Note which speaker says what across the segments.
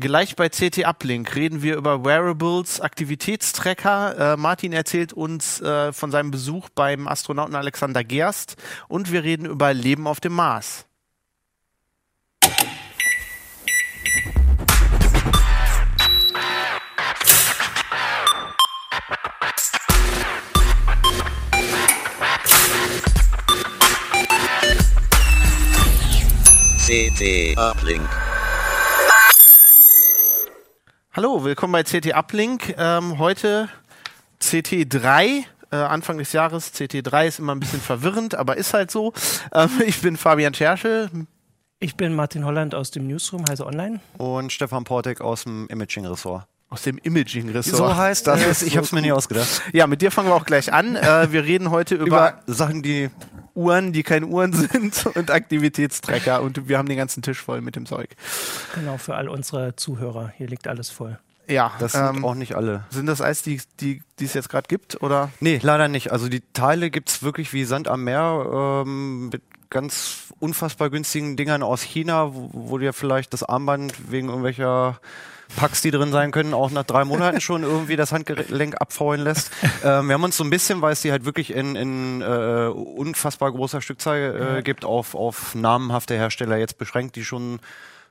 Speaker 1: Gleich bei CT Uplink reden wir über Wearables, Aktivitätstracker. Äh, Martin erzählt uns äh, von seinem Besuch beim Astronauten Alexander Gerst und wir reden über Leben auf dem Mars.
Speaker 2: CT Uplink.
Speaker 1: Hallo, willkommen bei CT Uplink. Ähm, heute CT3. Äh, Anfang des Jahres, CT3 ist immer ein bisschen verwirrend, aber ist halt so. Ähm, ich bin Fabian Scherschel.
Speaker 3: Ich bin Martin Holland aus dem Newsroom, Heise Online.
Speaker 4: Und Stefan Portek aus dem Imaging-Ressort.
Speaker 1: Aus dem Imaging-Ressort.
Speaker 4: So heißt das. Ist, ich habe es mir nie ausgedacht.
Speaker 1: Ja, mit dir fangen wir auch gleich an. Äh, wir reden heute über,
Speaker 4: Über Sachen, die
Speaker 1: Uhren, die keine Uhren sind und Aktivitätstracker und wir haben den ganzen Tisch voll mit dem Zeug.
Speaker 3: Genau, für all unsere Zuhörer. Hier liegt alles voll.
Speaker 1: Ja,
Speaker 4: das sind
Speaker 1: ähm,
Speaker 4: auch nicht alle.
Speaker 1: sind das alles die, die, die es jetzt gerade gibt oder?
Speaker 4: Nee, leider nicht. Also die Teile gibt's wirklich wie Sand am Meer ähm, mit ganz unfassbar günstigen Dingern aus China, wo, wo dir vielleicht das Armband wegen irgendwelcher Packs, die drin sein können, auch nach drei Monaten schon irgendwie das Handgelenk abfaulen lässt. ähm, wir haben uns so ein bisschen, weil es die halt wirklich in, in äh, unfassbar großer Stückzahl äh, gibt, auf, auf namenhafte Hersteller jetzt beschränkt, die schon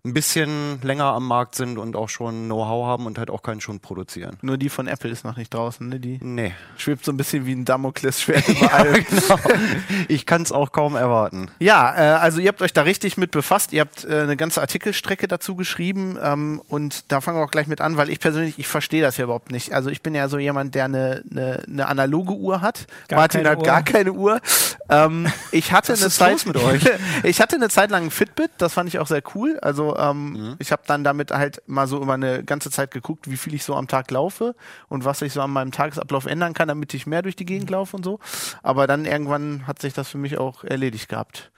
Speaker 4: ein bisschen länger am Markt sind und auch schon Know-how haben und halt auch keinen Schund produzieren.
Speaker 1: Nur die von Apple ist noch nicht draußen, ne? Die
Speaker 4: Nee.
Speaker 1: schwebt so ein bisschen wie ein Damoklesschwert überall.
Speaker 4: genau. Ich kann es auch kaum erwarten.
Speaker 1: Ja, äh, also ihr habt euch da richtig mit befasst. Ihr habt äh, eine ganze Artikelstrecke dazu geschrieben ähm, und da fangen wir auch gleich mit an, weil ich persönlich, ich verstehe das ja überhaupt nicht. Also ich bin ja so jemand, der eine, eine, eine analoge Uhr hat.
Speaker 3: Gar
Speaker 1: Martin hat
Speaker 3: Uhr.
Speaker 1: gar keine Uhr. Ähm, ich hatte
Speaker 4: Was
Speaker 1: eine
Speaker 4: ist
Speaker 1: Zeit
Speaker 4: los mit euch?
Speaker 1: ich hatte eine Zeit lang ein Fitbit, das fand ich auch sehr cool. Also ähm,
Speaker 4: Mhm.
Speaker 1: ich habe dann damit halt mal so über eine ganze Zeit geguckt, wie viel ich so am Tag laufe und was ich so an meinem Tagesablauf ändern kann, damit ich mehr durch die
Speaker 4: Mhm.
Speaker 1: Gegend laufe und so. Aber dann irgendwann hat sich das für mich auch erledigt gehabt.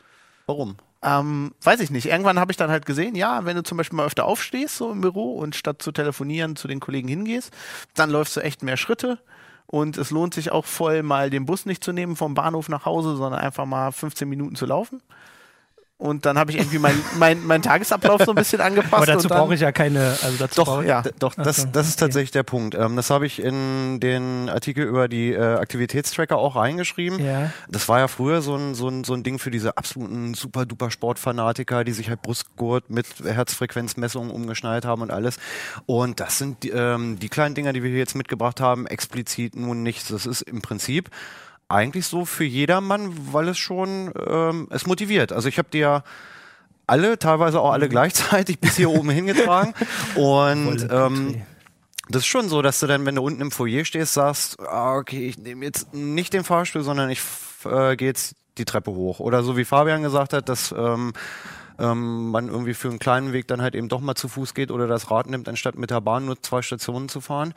Speaker 4: Warum?
Speaker 1: Ähm, weiß ich nicht. Irgendwann habe ich dann halt gesehen, ja, wenn du zum Beispiel mal öfter aufstehst, so im Büro und statt zu telefonieren zu den Kollegen hingehst, dann läufst du echt mehr Schritte. Und es lohnt sich auch voll, mal den Bus nicht zu nehmen vom Bahnhof nach Hause, sondern einfach mal 15 Minuten zu laufen. Und dann habe ich irgendwie meinen mein, mein Tagesablauf so ein bisschen angepasst.
Speaker 3: Aber dazu brauche ich ja keine, also dazu
Speaker 4: Doch,
Speaker 3: brauche ich,
Speaker 1: ja.
Speaker 4: Doch, das,
Speaker 3: so,
Speaker 4: das ist
Speaker 3: okay.
Speaker 4: tatsächlich der Punkt. Ähm, das habe ich in den Artikel über die äh, Aktivitätstracker auch reingeschrieben.
Speaker 3: Ja.
Speaker 4: Das war ja früher so ein, so, ein, so ein Ding für diese absoluten super-duper Sportfanatiker, die sich halt Brustgurt mit Herzfrequenzmessungen umgeschnallt haben und alles. Und das sind die, ähm, die kleinen Dinger, die wir hier jetzt mitgebracht haben, explizit nun nichts. Das ist im Prinzip eigentlich so für jedermann, weil es schon ähm, es motiviert. Also ich habe dir alle, teilweise auch alle gleichzeitig bis hier oben hingetragen. Und ähm, das ist schon so, dass du dann, wenn du unten im Foyer stehst, sagst, ah, okay, ich nehme jetzt nicht den Fahrstuhl, sondern ich äh, gehe jetzt die Treppe hoch. Oder so wie Fabian gesagt hat, dass ähm, ähm, man irgendwie für einen kleinen Weg dann halt eben doch mal zu Fuß geht oder das Rad nimmt, anstatt mit der Bahn nur zwei Stationen zu fahren.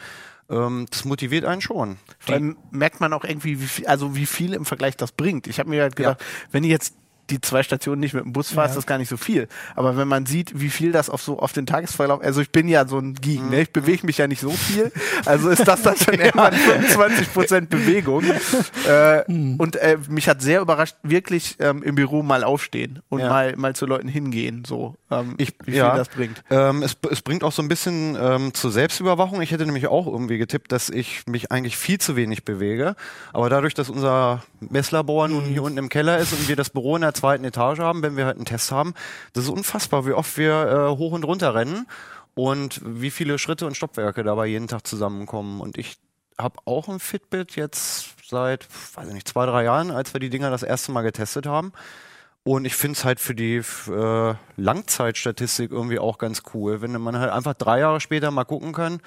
Speaker 4: Ähm, das motiviert einen schon.
Speaker 1: Vor allem merkt man auch irgendwie, wie viel, also wie viel im Vergleich das bringt. Ich habe mir halt gedacht, wenn ich jetzt die zwei Stationen nicht mit dem Bus fahre, ist
Speaker 3: Ja.
Speaker 1: das gar nicht so viel. Aber wenn man sieht, wie viel das auf so auf den Tagesverlauf, also ich bin ja so ein Geek, ne? ich bewege mich ja nicht so viel, also ist das dann schon irgendwann 25 Prozent Bewegung. äh, Und äh, mich hat sehr überrascht, wirklich ähm, im Büro mal aufstehen und
Speaker 4: Ja.
Speaker 1: mal mal zu Leuten hingehen, so ähm,
Speaker 4: Ich-
Speaker 1: wie viel
Speaker 4: ja.
Speaker 1: das bringt.
Speaker 4: Ähm, es, es bringt auch so ein bisschen ähm, zur Selbstüberwachung. Ich hätte nämlich auch irgendwie getippt, dass ich mich eigentlich viel zu wenig bewege. Aber dadurch, dass unser Messlabor nun hier unten im Keller ist und wir das Büro in der zweiten Etage haben, wenn wir halt einen Test haben, das ist unfassbar, wie oft wir äh, hoch und runter rennen und wie viele Schritte und Stoppwerke dabei jeden Tag zusammenkommen. Und ich habe auch ein Fitbit jetzt seit, weiß ich nicht, zwei, drei Jahren, als wir die Dinger das erste Mal getestet haben. Und ich finde es halt für die äh, Langzeitstatistik irgendwie auch ganz cool, wenn man halt einfach drei Jahre später mal gucken kann,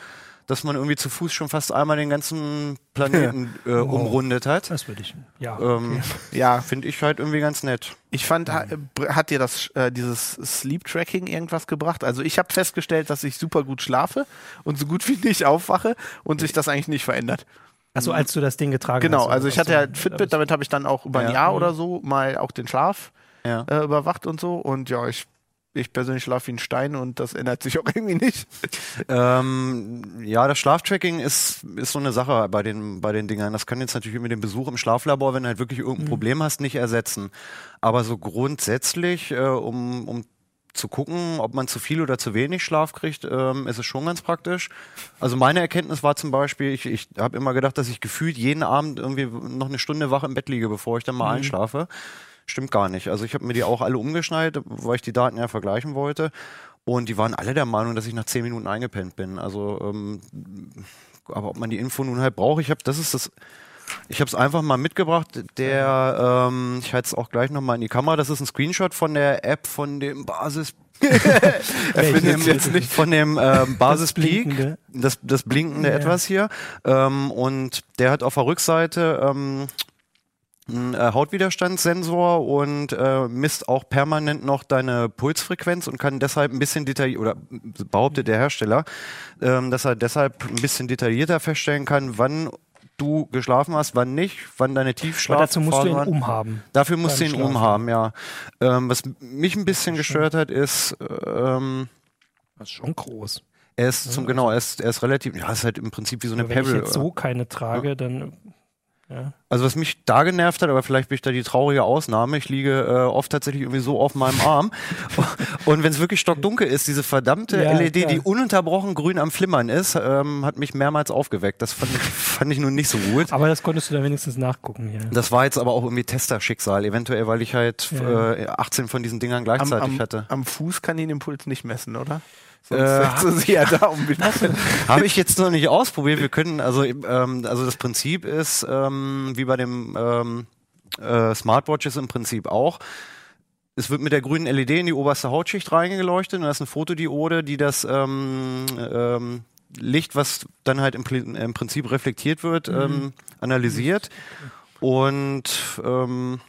Speaker 4: dass man irgendwie zu Fuß schon fast einmal den ganzen Planeten äh, umrundet hat.
Speaker 3: Das würde ich, ja.
Speaker 4: Ähm,
Speaker 1: Ja,
Speaker 4: Finde ich halt irgendwie ganz nett.
Speaker 1: Ich fand, ha- hat dir das äh, dieses Sleep Tracking irgendwas gebracht? Also ich habe festgestellt, dass ich super gut schlafe und so gut wie nicht aufwache und sich das eigentlich nicht verändert.
Speaker 3: Achso, als du das Ding getragen hast.
Speaker 1: Genau, also ich hatte ja Fitbit, damit habe ich dann auch über ein
Speaker 4: Ja.
Speaker 1: Jahr oder so mal auch den Schlaf
Speaker 4: Ja.
Speaker 1: äh, überwacht und so und ja, ich ich persönlich schlafe wie ein Stein und das ändert sich auch irgendwie nicht.
Speaker 4: Ähm, ja, das Schlaftracking ist, ist so eine Sache bei den, bei den Dingern. Das kann jetzt natürlich mit dem Besuch im Schlaflabor, wenn du halt wirklich irgendein Problem hast, nicht ersetzen. Aber so grundsätzlich, äh, um, um zu gucken, ob man zu viel oder zu wenig Schlaf kriegt, ähm, ist es schon ganz praktisch. Also meine Erkenntnis war zum Beispiel, ich, ich habe immer gedacht, dass ich gefühlt jeden Abend irgendwie noch eine Stunde wach im Bett liege, bevor ich dann mal mhm. einschlafe. Stimmt gar nicht. Also ich habe mir die auch alle umgeschnallt, weil ich die Daten ja vergleichen wollte. Und die waren alle der Meinung, dass ich nach zehn Minuten eingepennt bin. Also, ähm, aber ob man die Info nun halt braucht, ich habe, das ist das. Ich habe es einfach mal mitgebracht. Der, ähm, ich halte es auch gleich nochmal in die Kamera. Das ist ein Screenshot von der App von dem Basis. von dem, jetzt nicht von dem ähm, Basis Peak, das, das blinkende ja. etwas hier. Ähm, und der hat auf der Rückseite ähm, ein äh, Hautwiderstandssensor und äh, misst auch permanent noch deine Pulsfrequenz und kann deshalb ein bisschen detailliert oder behauptet der Hersteller, ähm, dass er deshalb ein bisschen detaillierter feststellen kann, wann du geschlafen hast, wann nicht, wann deine Tiefschlaf.
Speaker 3: Aber dazu musst du ihn waren. umhaben.
Speaker 4: Dafür musst du ihn Schlafen. umhaben, ja. Ähm, was mich ein bisschen gestört hat, ist ähm,
Speaker 3: das ist schon groß.
Speaker 4: Er ist zum, genau, er ist, er ist relativ, ja, ist halt im Prinzip wie so eine
Speaker 3: Pebble. Wenn ich jetzt so keine trage, ja. dann
Speaker 4: ja. Also was mich da genervt hat, aber vielleicht bin ich da die traurige Ausnahme, ich liege äh, oft tatsächlich irgendwie so auf meinem Arm und wenn es wirklich stockdunkel ist, diese verdammte ja, LED, klar. die ununterbrochen grün am Flimmern ist, ähm, hat mich mehrmals aufgeweckt. Das fand ich, fand ich nun nicht so gut.
Speaker 3: Aber das konntest du da wenigstens nachgucken. Ja.
Speaker 4: Das war jetzt aber auch irgendwie Testerschicksal, eventuell, weil ich halt äh, 18 von diesen Dingern gleichzeitig
Speaker 1: am, am,
Speaker 4: hatte.
Speaker 1: Am Fuß kann ich den Impuls nicht messen, oder? Sonst äh, ja da
Speaker 4: Habe ich jetzt noch nicht ausprobiert. Wir können, also, ähm, also das Prinzip ist, ähm, wie bei dem ähm, äh, Smartwatches im Prinzip auch. Es wird mit der grünen LED in die oberste Hautschicht reingeleuchtet und da ist eine Fotodiode, die das ähm, ähm, Licht, was dann halt im, im Prinzip reflektiert wird, mhm. ähm, analysiert. Und ähm,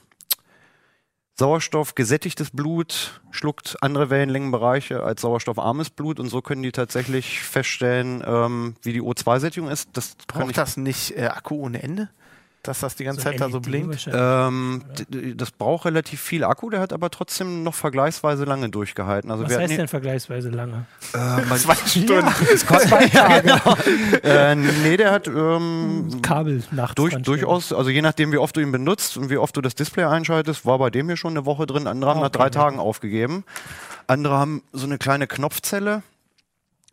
Speaker 4: Sauerstoff gesättigtes Blut schluckt andere Wellenlängenbereiche als sauerstoffarmes Blut und so können die tatsächlich feststellen, ähm, wie die O2-Sättigung ist.
Speaker 1: Das Braucht das nicht äh, Akku ohne Ende? Dass das die ganze so Zeit da so blinkt?
Speaker 4: Ähm, das braucht relativ viel Akku, der hat aber trotzdem noch vergleichsweise lange durchgehalten. Also
Speaker 3: Was heißt denn vergleichsweise lange?
Speaker 1: Äh, zwei Stunden.
Speaker 3: Ja, zwei Tage.
Speaker 4: ja, genau. äh, nee, der hat ähm,
Speaker 3: Kabel nachts
Speaker 4: durch, durchaus, also je nachdem, wie oft du ihn benutzt und wie oft du das Display einschaltest, war bei dem hier schon eine Woche drin. Andere haben okay, nach drei Tagen aufgegeben. Andere haben so eine kleine Knopfzelle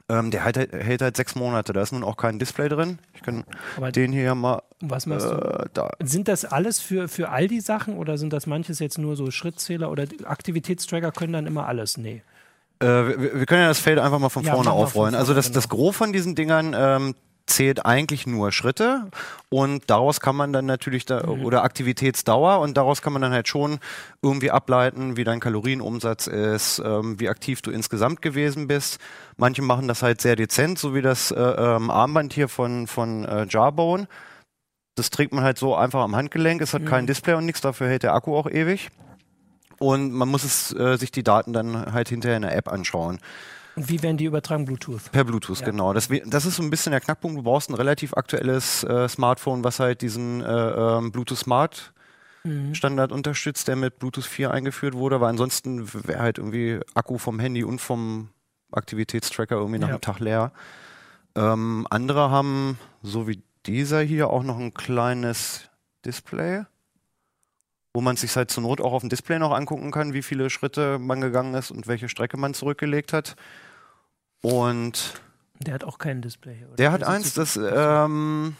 Speaker 4: ähm, der hält, hält, halt sechs Monate. Da ist nun auch kein Display drin. Ich kann Aber den hier mal.
Speaker 3: Was machst äh, du? Da. Sind das alles für, für all die Sachen oder sind das manches jetzt nur so Schrittzähler oder Aktivitätstracker können dann immer alles? Nee.
Speaker 4: Äh, wir, wir, können ja das Feld einfach mal von ja, vorne aufrollen. Von also vorne, also das, genau. das Gros von diesen Dingern ähm, zählt eigentlich nur Schritte und daraus kann man dann natürlich da, mhm. oder Aktivitätsdauer und daraus kann man dann halt schon irgendwie ableiten, wie dein Kalorienumsatz ist, ähm, wie aktiv du insgesamt gewesen bist. Manche machen das halt sehr dezent, so wie das äh, ähm, Armband hier von, von äh, Jarbone. Das trägt man halt so einfach am Handgelenk, es hat mhm. kein Display und nichts, dafür hält der Akku auch ewig. Und man muss es, äh, sich die Daten dann halt hinterher in der App anschauen.
Speaker 3: Und wie werden die übertragen? Bluetooth?
Speaker 4: Per Bluetooth, ja. genau. Das, das, ist so ein bisschen der Knackpunkt. Du brauchst ein relativ aktuelles äh, Smartphone, was halt diesen äh, ähm, Bluetooth Smart mhm. Standard unterstützt, der mit Bluetooth 4 eingeführt wurde. Aber ansonsten wäre halt irgendwie Akku vom Handy und vom Aktivitätstracker irgendwie nach ja. einem Tag leer. Ähm, andere haben, so wie dieser hier, auch noch ein kleines Display wo man sich halt zur Not auch auf dem Display noch angucken kann, wie viele Schritte man gegangen ist und welche Strecke man zurückgelegt hat. Und
Speaker 3: der hat auch kein Display.
Speaker 4: Oder? Der hat eins, das ähm,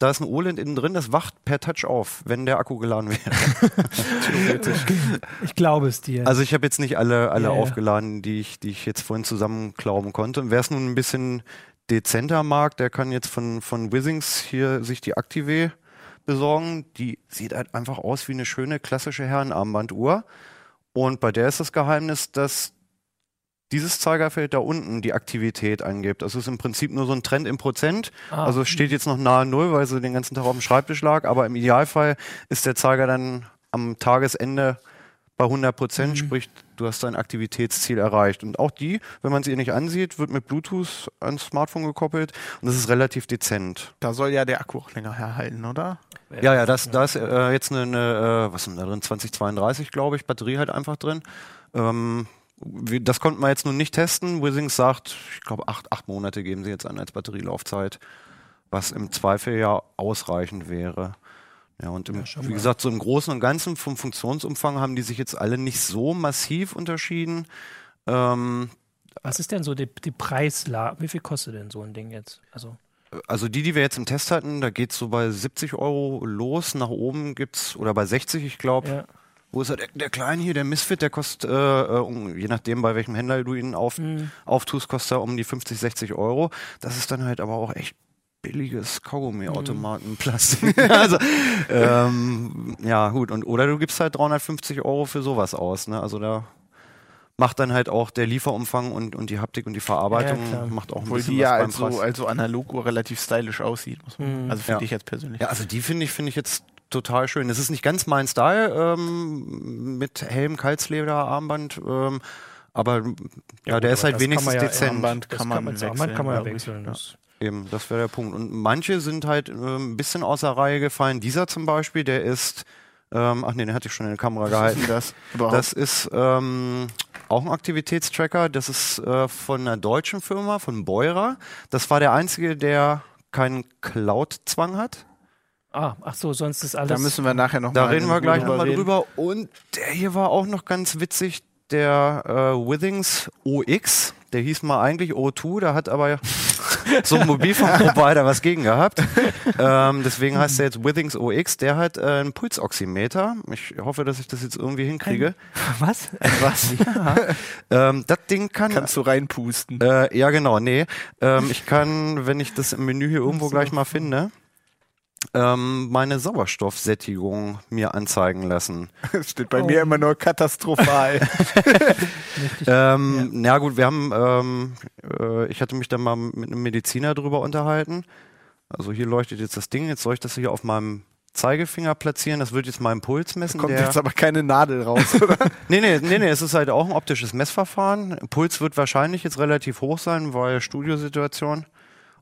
Speaker 4: da ist ein OLED innen drin, das wacht per Touch auf, wenn der Akku geladen wäre.
Speaker 3: ich glaube es dir.
Speaker 4: Also ich habe jetzt nicht alle, alle ja, aufgeladen, die ich, die ich jetzt vorhin zusammenklauben konnte. Wer es nun ein bisschen dezenter mag, der kann jetzt von, von Withings hier sich die Active besorgen. Die sieht halt einfach aus wie eine schöne klassische Herrenarmbanduhr. Und bei der ist das Geheimnis, dass dieses Zeigerfeld da unten die Aktivität angibt. Das ist im Prinzip nur so ein Trend im Prozent. Ah. Also es steht jetzt noch nahe Null, weil sie den ganzen Tag auf dem Schreibtisch lag. Aber im Idealfall ist der Zeiger dann am Tagesende bei 100 Prozent, mhm. sprich, du hast dein Aktivitätsziel erreicht. Und auch die, wenn man sie nicht ansieht, wird mit Bluetooth ans Smartphone gekoppelt und das ist relativ dezent.
Speaker 1: Da soll ja der Akku auch länger herhalten, oder?
Speaker 4: Ja, ja, das, da ist äh, jetzt eine, eine, äh, was ist da drin, 2032, glaube ich, Batterie halt einfach drin. Ähm, das konnten wir jetzt nun nicht testen. Withings sagt, ich glaube, acht, acht Monate geben sie jetzt an als Batterielaufzeit, was im Zweifel ja ausreichend wäre. Ja, und im, ja, wie gesagt, so im Großen und Ganzen vom Funktionsumfang haben die sich jetzt alle nicht so massiv unterschieden.
Speaker 3: Ähm, Was ist denn so die, die Preislage? Wie viel kostet denn so ein Ding jetzt?
Speaker 4: Also also die, die wir jetzt im Test hatten, da geht es so bei 70 Euro los. Nach oben gibt es, oder bei 60, ich glaube. Ja. Wo ist er? Der, der Kleine hier, der Misfit, der kostet, äh, äh je nachdem, bei welchem Händler du ihn auf, mhm. auftust, kostet er um die 50, 60 Euro. Das ist dann halt aber auch echt billiges Kaugummi-Automatenplastik. Mhm. also, ähm, ja, gut. Und, oder du gibst halt 350 Euro für sowas aus. Ne? Also da macht dann halt auch der Lieferumfang und, und die Haptik und die Verarbeitung ja, macht auch ein
Speaker 1: Obwohl bisschen die was ja beim also, Preis. also analog relativ stylisch aussieht. Mhm. Also finde ja. ich jetzt persönlich.
Speaker 4: Ja, also die finde ich, finde ich jetzt total schön. Es ist nicht ganz mein Style ähm, mit Helm, Kalzleder, Armband. Ähm, aber ja, ja gut, der ist halt wenigstens ja dezent.
Speaker 3: Armband kann, man, wechseln, Armband kann man ja wechseln.
Speaker 4: Das Eben, das wäre der Punkt. Und manche sind halt äh, ein bisschen außer Reihe gefallen. Dieser zum Beispiel, der ist ähm, ach nee, den hatte ich schon in der Kamera gehalten. Das, das ist ähm, auch ein Aktivitätstracker. Das ist äh, von einer deutschen Firma, von Beurer. Das war der einzige, der keinen Cloud-Zwang hat.
Speaker 3: Ah, ach so, sonst ist alles.
Speaker 1: Da müssen wir nachher noch
Speaker 4: da mal Da reden wir gleich nochmal drüber. Und der hier war auch noch ganz witzig, der äh, Withings OX. Der hieß mal eigentlich O2, da hat aber so ein Mobilfunkprovider was gegen gehabt. Ähm, deswegen heißt er jetzt Withings OX. Der hat äh, einen Pulsoximeter. Ich hoffe, dass ich das jetzt irgendwie hinkriege.
Speaker 3: Was?
Speaker 4: Was? Ja. ähm, das Ding kann.
Speaker 1: Kannst du reinpusten?
Speaker 4: Äh, ja, genau. Nee. Ähm, ich kann, wenn ich das im Menü hier irgendwo so. gleich mal finde, ähm, meine Sauerstoffsättigung mir anzeigen lassen.
Speaker 1: Das steht bei oh. mir immer nur katastrophal.
Speaker 4: ähm, ja. ja. gut, wir haben, ähm, äh, ich hatte mich dann mal mit einem Mediziner drüber unterhalten. Also hier leuchtet jetzt das Ding, jetzt soll ich das hier auf meinem Zeigefinger platzieren, das wird jetzt meinen Puls messen. Da
Speaker 1: kommt jetzt aber keine Nadel raus, oder?
Speaker 4: nee, nee, nee, nee, es ist halt auch ein optisches Messverfahren. Puls wird wahrscheinlich jetzt relativ hoch sein, weil Studiosituation.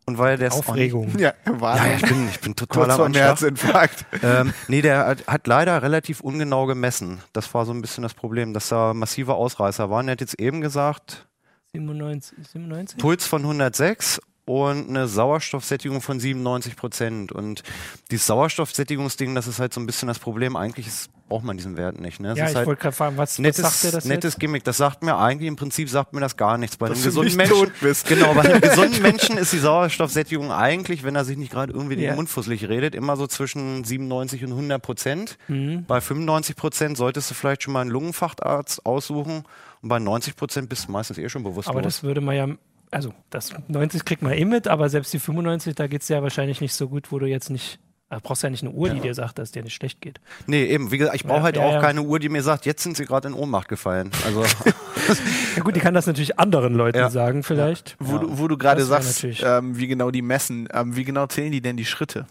Speaker 4: Und weil der
Speaker 3: Aufregung.
Speaker 4: Ja, war ja, ich bin, ich bin total Kurz am
Speaker 1: Herzinfarkt.
Speaker 4: ähm, nee, der hat, hat, leider relativ ungenau gemessen. Das war so ein bisschen das Problem, dass da massive Ausreißer waren. Er hat jetzt eben gesagt,
Speaker 3: 97, 97?
Speaker 4: Puls von 106 und eine Sauerstoffsättigung von 97 Prozent. Und dieses Sauerstoffsättigungsding, das ist halt so ein bisschen das Problem. Eigentlich ist, braucht man diesen Wert nicht. Ne?
Speaker 3: Das ja, ich
Speaker 4: halt
Speaker 3: wollte gerade fragen, was,
Speaker 4: nettes,
Speaker 3: was sagt der das
Speaker 4: Nettes
Speaker 3: jetzt?
Speaker 4: Gimmick. Das sagt mir eigentlich, im Prinzip sagt mir das gar nichts. Bei
Speaker 1: einem gesunden Menschen,
Speaker 4: genau, bei einem gesunden Menschen ist die Sauerstoffsättigung eigentlich, wenn er sich nicht gerade irgendwie ja. den Mund fusselig redet, immer so zwischen 97 und 100 Prozent. Mhm. Bei 95 Prozent solltest du vielleicht schon mal einen Lungenfachtarzt aussuchen. Und bei 90 Prozent bist du meistens eh schon bewusst.
Speaker 3: Aber das würde man ja also das 90 kriegt man eh mit, aber selbst die 95, da geht es ja wahrscheinlich nicht so gut, wo du jetzt nicht Du brauchst ja nicht eine Uhr, die dir sagt, dass es dir nicht schlecht geht.
Speaker 4: Nee, eben. Wie gesagt, ich brauche ja, halt ja, auch ja. keine Uhr, die mir sagt, jetzt sind sie gerade in Ohnmacht gefallen. Also
Speaker 3: ja gut, die kann das natürlich anderen Leuten sagen, vielleicht.
Speaker 1: Wo, du, wo du gerade sagst, ähm, wie genau die messen, ähm, wie genau zählen die denn die Schritte?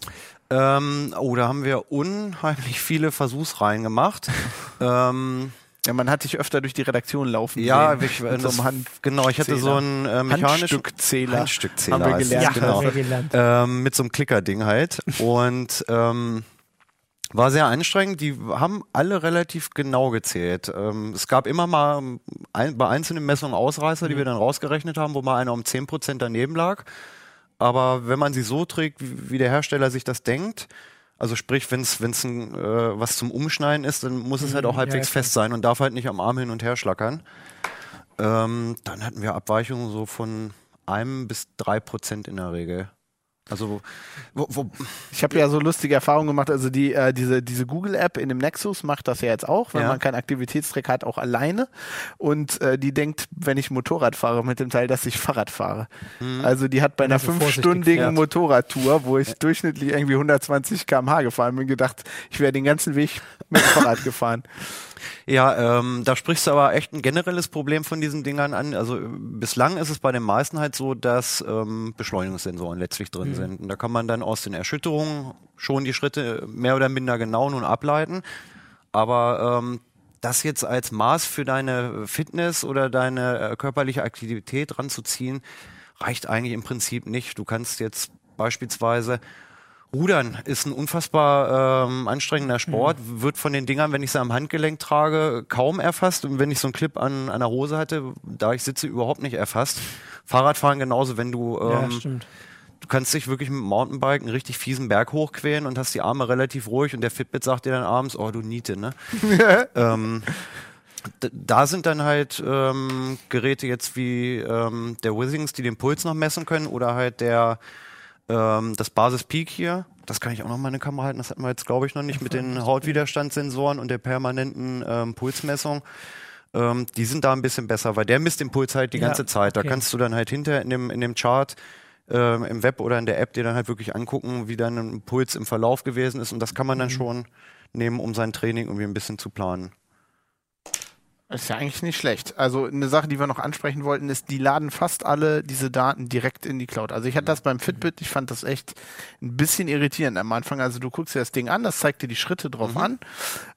Speaker 4: Ähm, oh, da haben wir unheimlich viele Versuchsreihen gemacht. ähm,
Speaker 1: ja, man hat dich öfter durch die Redaktion laufen
Speaker 4: ja, sehen. Ich, mit so einem Hand genau, ich hatte so einen äh, mechanischen
Speaker 1: Handstückzähler.
Speaker 4: Handstückzähler.
Speaker 1: Haben wir gelernt, ja,
Speaker 4: genau. Haben wir gelernt. Ähm, mit so einem Klickerding halt. Und ähm, war sehr anstrengend. Die haben alle relativ genau gezählt. Ähm, es gab immer mal ein, bei einzelnen Messungen Ausreißer, mhm. die wir dann rausgerechnet haben, wo mal einer um 10% daneben lag. Aber wenn man sie so trägt, wie der Hersteller sich das denkt, also sprich, wenn es wenn's äh, was zum Umschneiden ist, dann muss es halt auch mhm, halbwegs ja, fest sein und darf halt nicht am Arm hin und her schlackern. Ähm, dann hatten wir Abweichungen so von einem bis drei Prozent in der Regel. Also,
Speaker 1: wo, wo ich habe ja so lustige Erfahrungen gemacht. Also die äh, diese diese Google App in dem Nexus macht das ja jetzt auch, wenn ja. man keinen Aktivitätstrack hat, auch alleine. Und äh, die denkt, wenn ich Motorrad fahre mit dem Teil, dass ich Fahrrad fahre. Mhm. Also die hat bei einer fünfstündigen Motorradtour, wo ich ja. durchschnittlich irgendwie 120 km/h gefahren bin, gedacht, ich wäre den ganzen Weg mit dem Fahrrad gefahren.
Speaker 4: Ja, ähm, da sprichst du aber echt ein generelles Problem von diesen Dingern an. Also bislang ist es bei den meisten halt so, dass ähm, Beschleunigungssensoren letztlich drin mhm. sind. Und da kann man dann aus den Erschütterungen schon die Schritte mehr oder minder genau nun ableiten. Aber ähm, das jetzt als Maß für deine Fitness oder deine äh, körperliche Aktivität ranzuziehen, reicht eigentlich im Prinzip nicht. Du kannst jetzt beispielsweise Rudern ist ein unfassbar ähm, anstrengender Sport, mhm. wird von den Dingern, wenn ich sie am Handgelenk trage, kaum erfasst. Und wenn ich so einen Clip an, an der Hose hatte, da ich sitze, überhaupt nicht erfasst. Fahrradfahren genauso, wenn du ähm, ja, stimmt. du kannst dich wirklich mit dem Mountainbike einen richtig fiesen Berg hochquälen und hast die Arme relativ ruhig und der Fitbit sagt dir dann abends, oh du Niete, ne? ähm, da sind dann halt ähm, Geräte jetzt wie ähm, der Withings, die den Puls noch messen können oder halt der ähm, das Basis Peak hier. Das kann ich auch noch mal in der Kamera halten. Das hatten wir jetzt glaube ich noch nicht mit den Hautwiderstandssensoren und der permanenten ähm, Pulsmessung. Ähm, die sind da ein bisschen besser, weil der misst den Puls halt die
Speaker 3: Ja,
Speaker 4: ganze Zeit. Da
Speaker 3: okay.
Speaker 4: kannst du dann halt hinter in dem in dem Chart ähm, im Web oder in der App dir dann halt wirklich angucken, wie dein ein Puls im Verlauf gewesen ist und das kann man
Speaker 3: Mhm.
Speaker 4: dann schon nehmen, um sein Training irgendwie ein bisschen zu planen.
Speaker 1: Das ist ja eigentlich nicht schlecht. Also eine Sache, die wir noch ansprechen wollten, ist, die laden fast alle diese Daten direkt in die Cloud. Also ich hatte das beim Fitbit, ich fand das echt ein bisschen irritierend am Anfang. Also du guckst dir das Ding an, das zeigt dir die Schritte drauf an.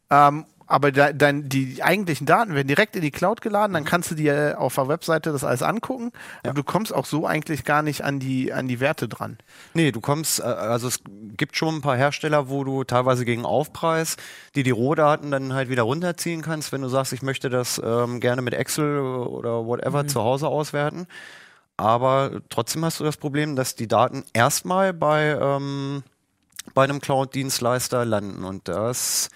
Speaker 1: Ähm, aber de, dein, die eigentlichen Daten werden direkt in die Cloud geladen, dann kannst du dir auf der Webseite das alles angucken. Aber du kommst auch so eigentlich gar nicht an die, an die Werte dran.
Speaker 4: Nee, du kommst, äh, also es gibt schon ein paar Hersteller, wo du teilweise gegen Aufpreis, die die Rohdaten dann halt wieder runterziehen kannst, wenn du sagst, ich möchte das ähm, gerne mit Excel oder whatever zu Hause auswerten. Aber trotzdem hast du das Problem, dass die Daten erstmal bei, ähm, bei einem Cloud-Dienstleister landen und das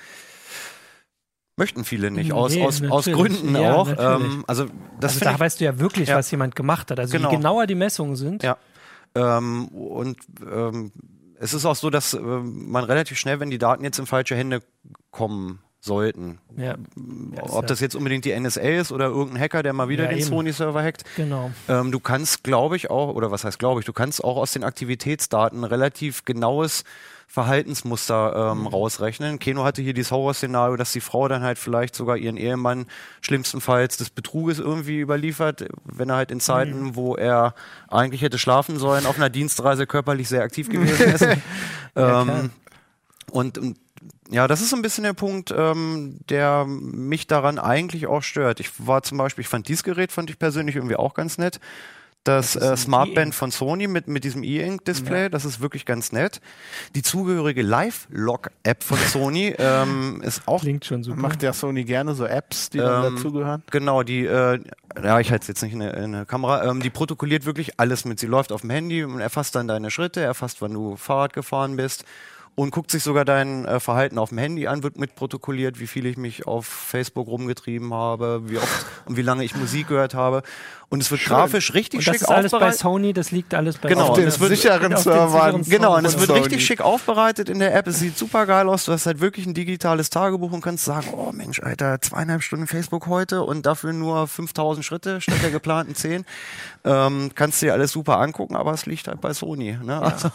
Speaker 4: möchten viele nicht, aus,
Speaker 3: Nee,
Speaker 4: aus, aus. Gründen
Speaker 3: Ja,
Speaker 4: auch. Ähm, also das
Speaker 3: also da weißt du ja wirklich,
Speaker 4: Ja.
Speaker 3: was jemand gemacht hat. Also
Speaker 4: Genau.
Speaker 3: je genauer die Messungen sind,
Speaker 4: Ja. Ähm, und ähm, es ist auch so, dass ähm, man relativ schnell, wenn die Daten jetzt in falsche Hände kommen sollten,
Speaker 3: ja.
Speaker 4: ob das jetzt unbedingt die NSA ist oder irgendein Hacker, der mal wieder
Speaker 3: Ja,
Speaker 4: den. Sony-Server hackt,
Speaker 3: genau.
Speaker 4: ähm, du kannst, glaube ich, auch, oder was heißt glaube ich, du kannst auch aus den Aktivitätsdaten relativ genaues Verhaltensmuster ähm, rausrechnen. Keno hatte hier dieses Horrorszenario, dass die Frau dann halt vielleicht sogar ihren Ehemann schlimmstenfalls des Betruges irgendwie überliefert, wenn er halt in Zeiten, wo er eigentlich hätte schlafen sollen, auf einer Dienstreise körperlich sehr aktiv gewesen ist.
Speaker 3: klar.
Speaker 4: ähm, und, und ja, das ist so ein bisschen der Punkt, ähm, der mich daran eigentlich auch stört. Ich war zum Beispiel, ich fand dieses Gerät, fand ich persönlich irgendwie auch ganz nett. Das,
Speaker 3: Das
Speaker 4: äh, Smartband
Speaker 3: E-Ink.
Speaker 4: von Sony mit, mit diesem E-Ink-Display, das ist wirklich ganz nett. Die zugehörige Live-Log-App von Sony ähm, ist auch
Speaker 3: Klingt schon super.
Speaker 1: Macht ja Sony gerne so Apps, die dann
Speaker 4: Ähm,
Speaker 1: dazugehören.
Speaker 4: Genau, die, äh, ja, ich halte es jetzt nicht in der, in der Kamera, ähm, die protokolliert wirklich alles mit. Sie läuft auf dem Handy und erfasst dann deine Schritte, erfasst, wann du Fahrrad gefahren bist und guckt sich sogar dein äh, Verhalten auf dem Handy an, wird mitprotokolliert, wie viel ich mich auf Facebook rumgetrieben habe, wie oft und wie lange ich Musik gehört habe. Und es wird grafisch richtig
Speaker 3: Und das
Speaker 4: schick
Speaker 3: ist alles bei
Speaker 4: aufbereitet.
Speaker 3: Sony, das liegt alles bei
Speaker 4: Genau,
Speaker 1: Auf
Speaker 4: und
Speaker 1: den
Speaker 4: es wird-
Speaker 1: sicheren Servern.
Speaker 4: Genau, und es wird
Speaker 1: Sony.
Speaker 4: richtig schick aufbereitet in der App. Es sieht super geil aus. Du hast halt wirklich ein digitales Tagebuch und kannst sagen, oh Mensch, Alter, zweieinhalb Stunden Facebook heute und dafür nur 5000 Schritte statt der geplanten 10. Ähm, kannst dir alles super angucken, aber es liegt halt bei Sony. Ne? Also,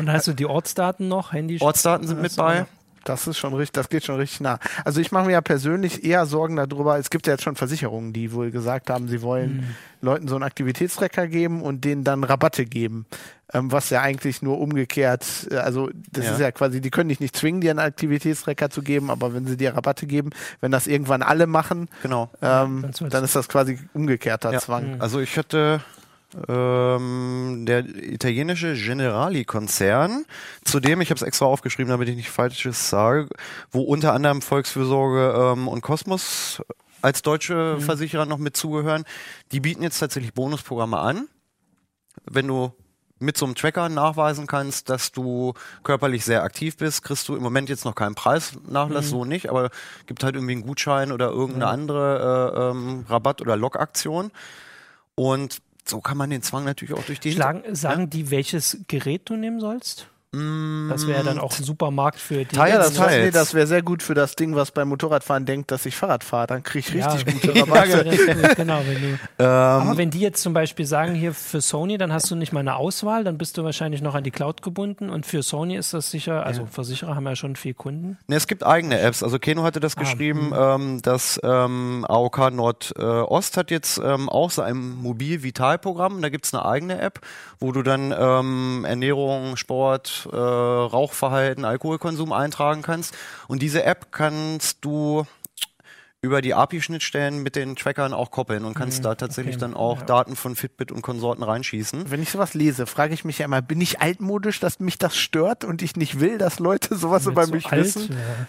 Speaker 3: Und hast du die Ortsdaten noch, Handy.
Speaker 4: Ortsdaten sind mit bei.
Speaker 1: Das ist schon richtig, das geht schon richtig nah. Also ich mache mir ja persönlich eher Sorgen darüber. Es gibt ja jetzt schon Versicherungen, die wohl gesagt haben, sie wollen Leuten so einen Aktivitätstracker geben und denen dann Rabatte geben. Ähm, was ja eigentlich nur umgekehrt, äh, also das
Speaker 4: Ja.
Speaker 1: ist ja quasi, die können dich nicht zwingen, dir einen Aktivitätstracker zu geben, aber wenn sie dir Rabatte geben, wenn das irgendwann alle machen,
Speaker 4: Genau.
Speaker 1: ähm,
Speaker 3: Dann
Speaker 1: ist das quasi umgekehrter
Speaker 4: Ja.
Speaker 1: Zwang.
Speaker 4: Also ich hatte ähm, der italienische Generali-Konzern, zu dem, ich habe es extra aufgeschrieben, damit ich nicht Falsches sage, wo unter anderem Volksfürsorge ähm, und Kosmos als deutsche Versicherer noch mit zugehören, die bieten jetzt tatsächlich Bonusprogramme an. Wenn du mit so einem Tracker nachweisen kannst, dass du körperlich sehr aktiv bist, kriegst du im Moment jetzt noch keinen Preisnachlass, so nicht, aber gibt halt irgendwie einen Gutschein oder irgendeine andere äh, ähm, Rabatt- oder Lockaktion. Und so kann man den Zwang natürlich auch durch die
Speaker 3: Schlagen, sagen die, welches Gerät du nehmen sollst? Das wäre dann auch ein super Markt für die.
Speaker 4: Teil-
Speaker 1: Ja, das, nee, das wäre sehr gut für das Ding, was beim Motorradfahren denkt, dass ich Fahrrad fahre. Dann kriege ich
Speaker 3: Ja.
Speaker 1: richtig gute
Speaker 3: Ja,
Speaker 1: Rabatte.
Speaker 3: das ist genau, wenn du,
Speaker 4: Ähm,
Speaker 3: aber wenn die jetzt zum Beispiel sagen, hier für Sony, dann hast du nicht mal eine Auswahl, dann bist du wahrscheinlich noch an die Cloud gebunden und für Sony ist das sicher, also Versicherer haben ja schon viel Kunden.
Speaker 4: Ne, es gibt eigene Apps. Also Keno hatte das
Speaker 3: Ah,
Speaker 4: geschrieben, ähm, dass ähm, AOK Nordost hat jetzt ähm, auch so ein Mobil-Vital-Programm. Da gibt's eine eigene App, wo du dann ähm, Ernährung, Sport, äh, Rauchverhalten, Alkoholkonsum eintragen kannst. Und diese App kannst du über die API-Schnittstellen mit den Trackern auch koppeln und kannst da tatsächlich
Speaker 3: okay.
Speaker 4: dann auch Daten von Fitbit und Konsorten reinschießen.
Speaker 1: Wenn ich sowas lese, frage ich mich ja immer, bin ich altmodisch, dass mich das stört und ich nicht will, dass Leute sowas über
Speaker 3: so
Speaker 1: mich
Speaker 3: alt,
Speaker 1: wissen?
Speaker 3: ja.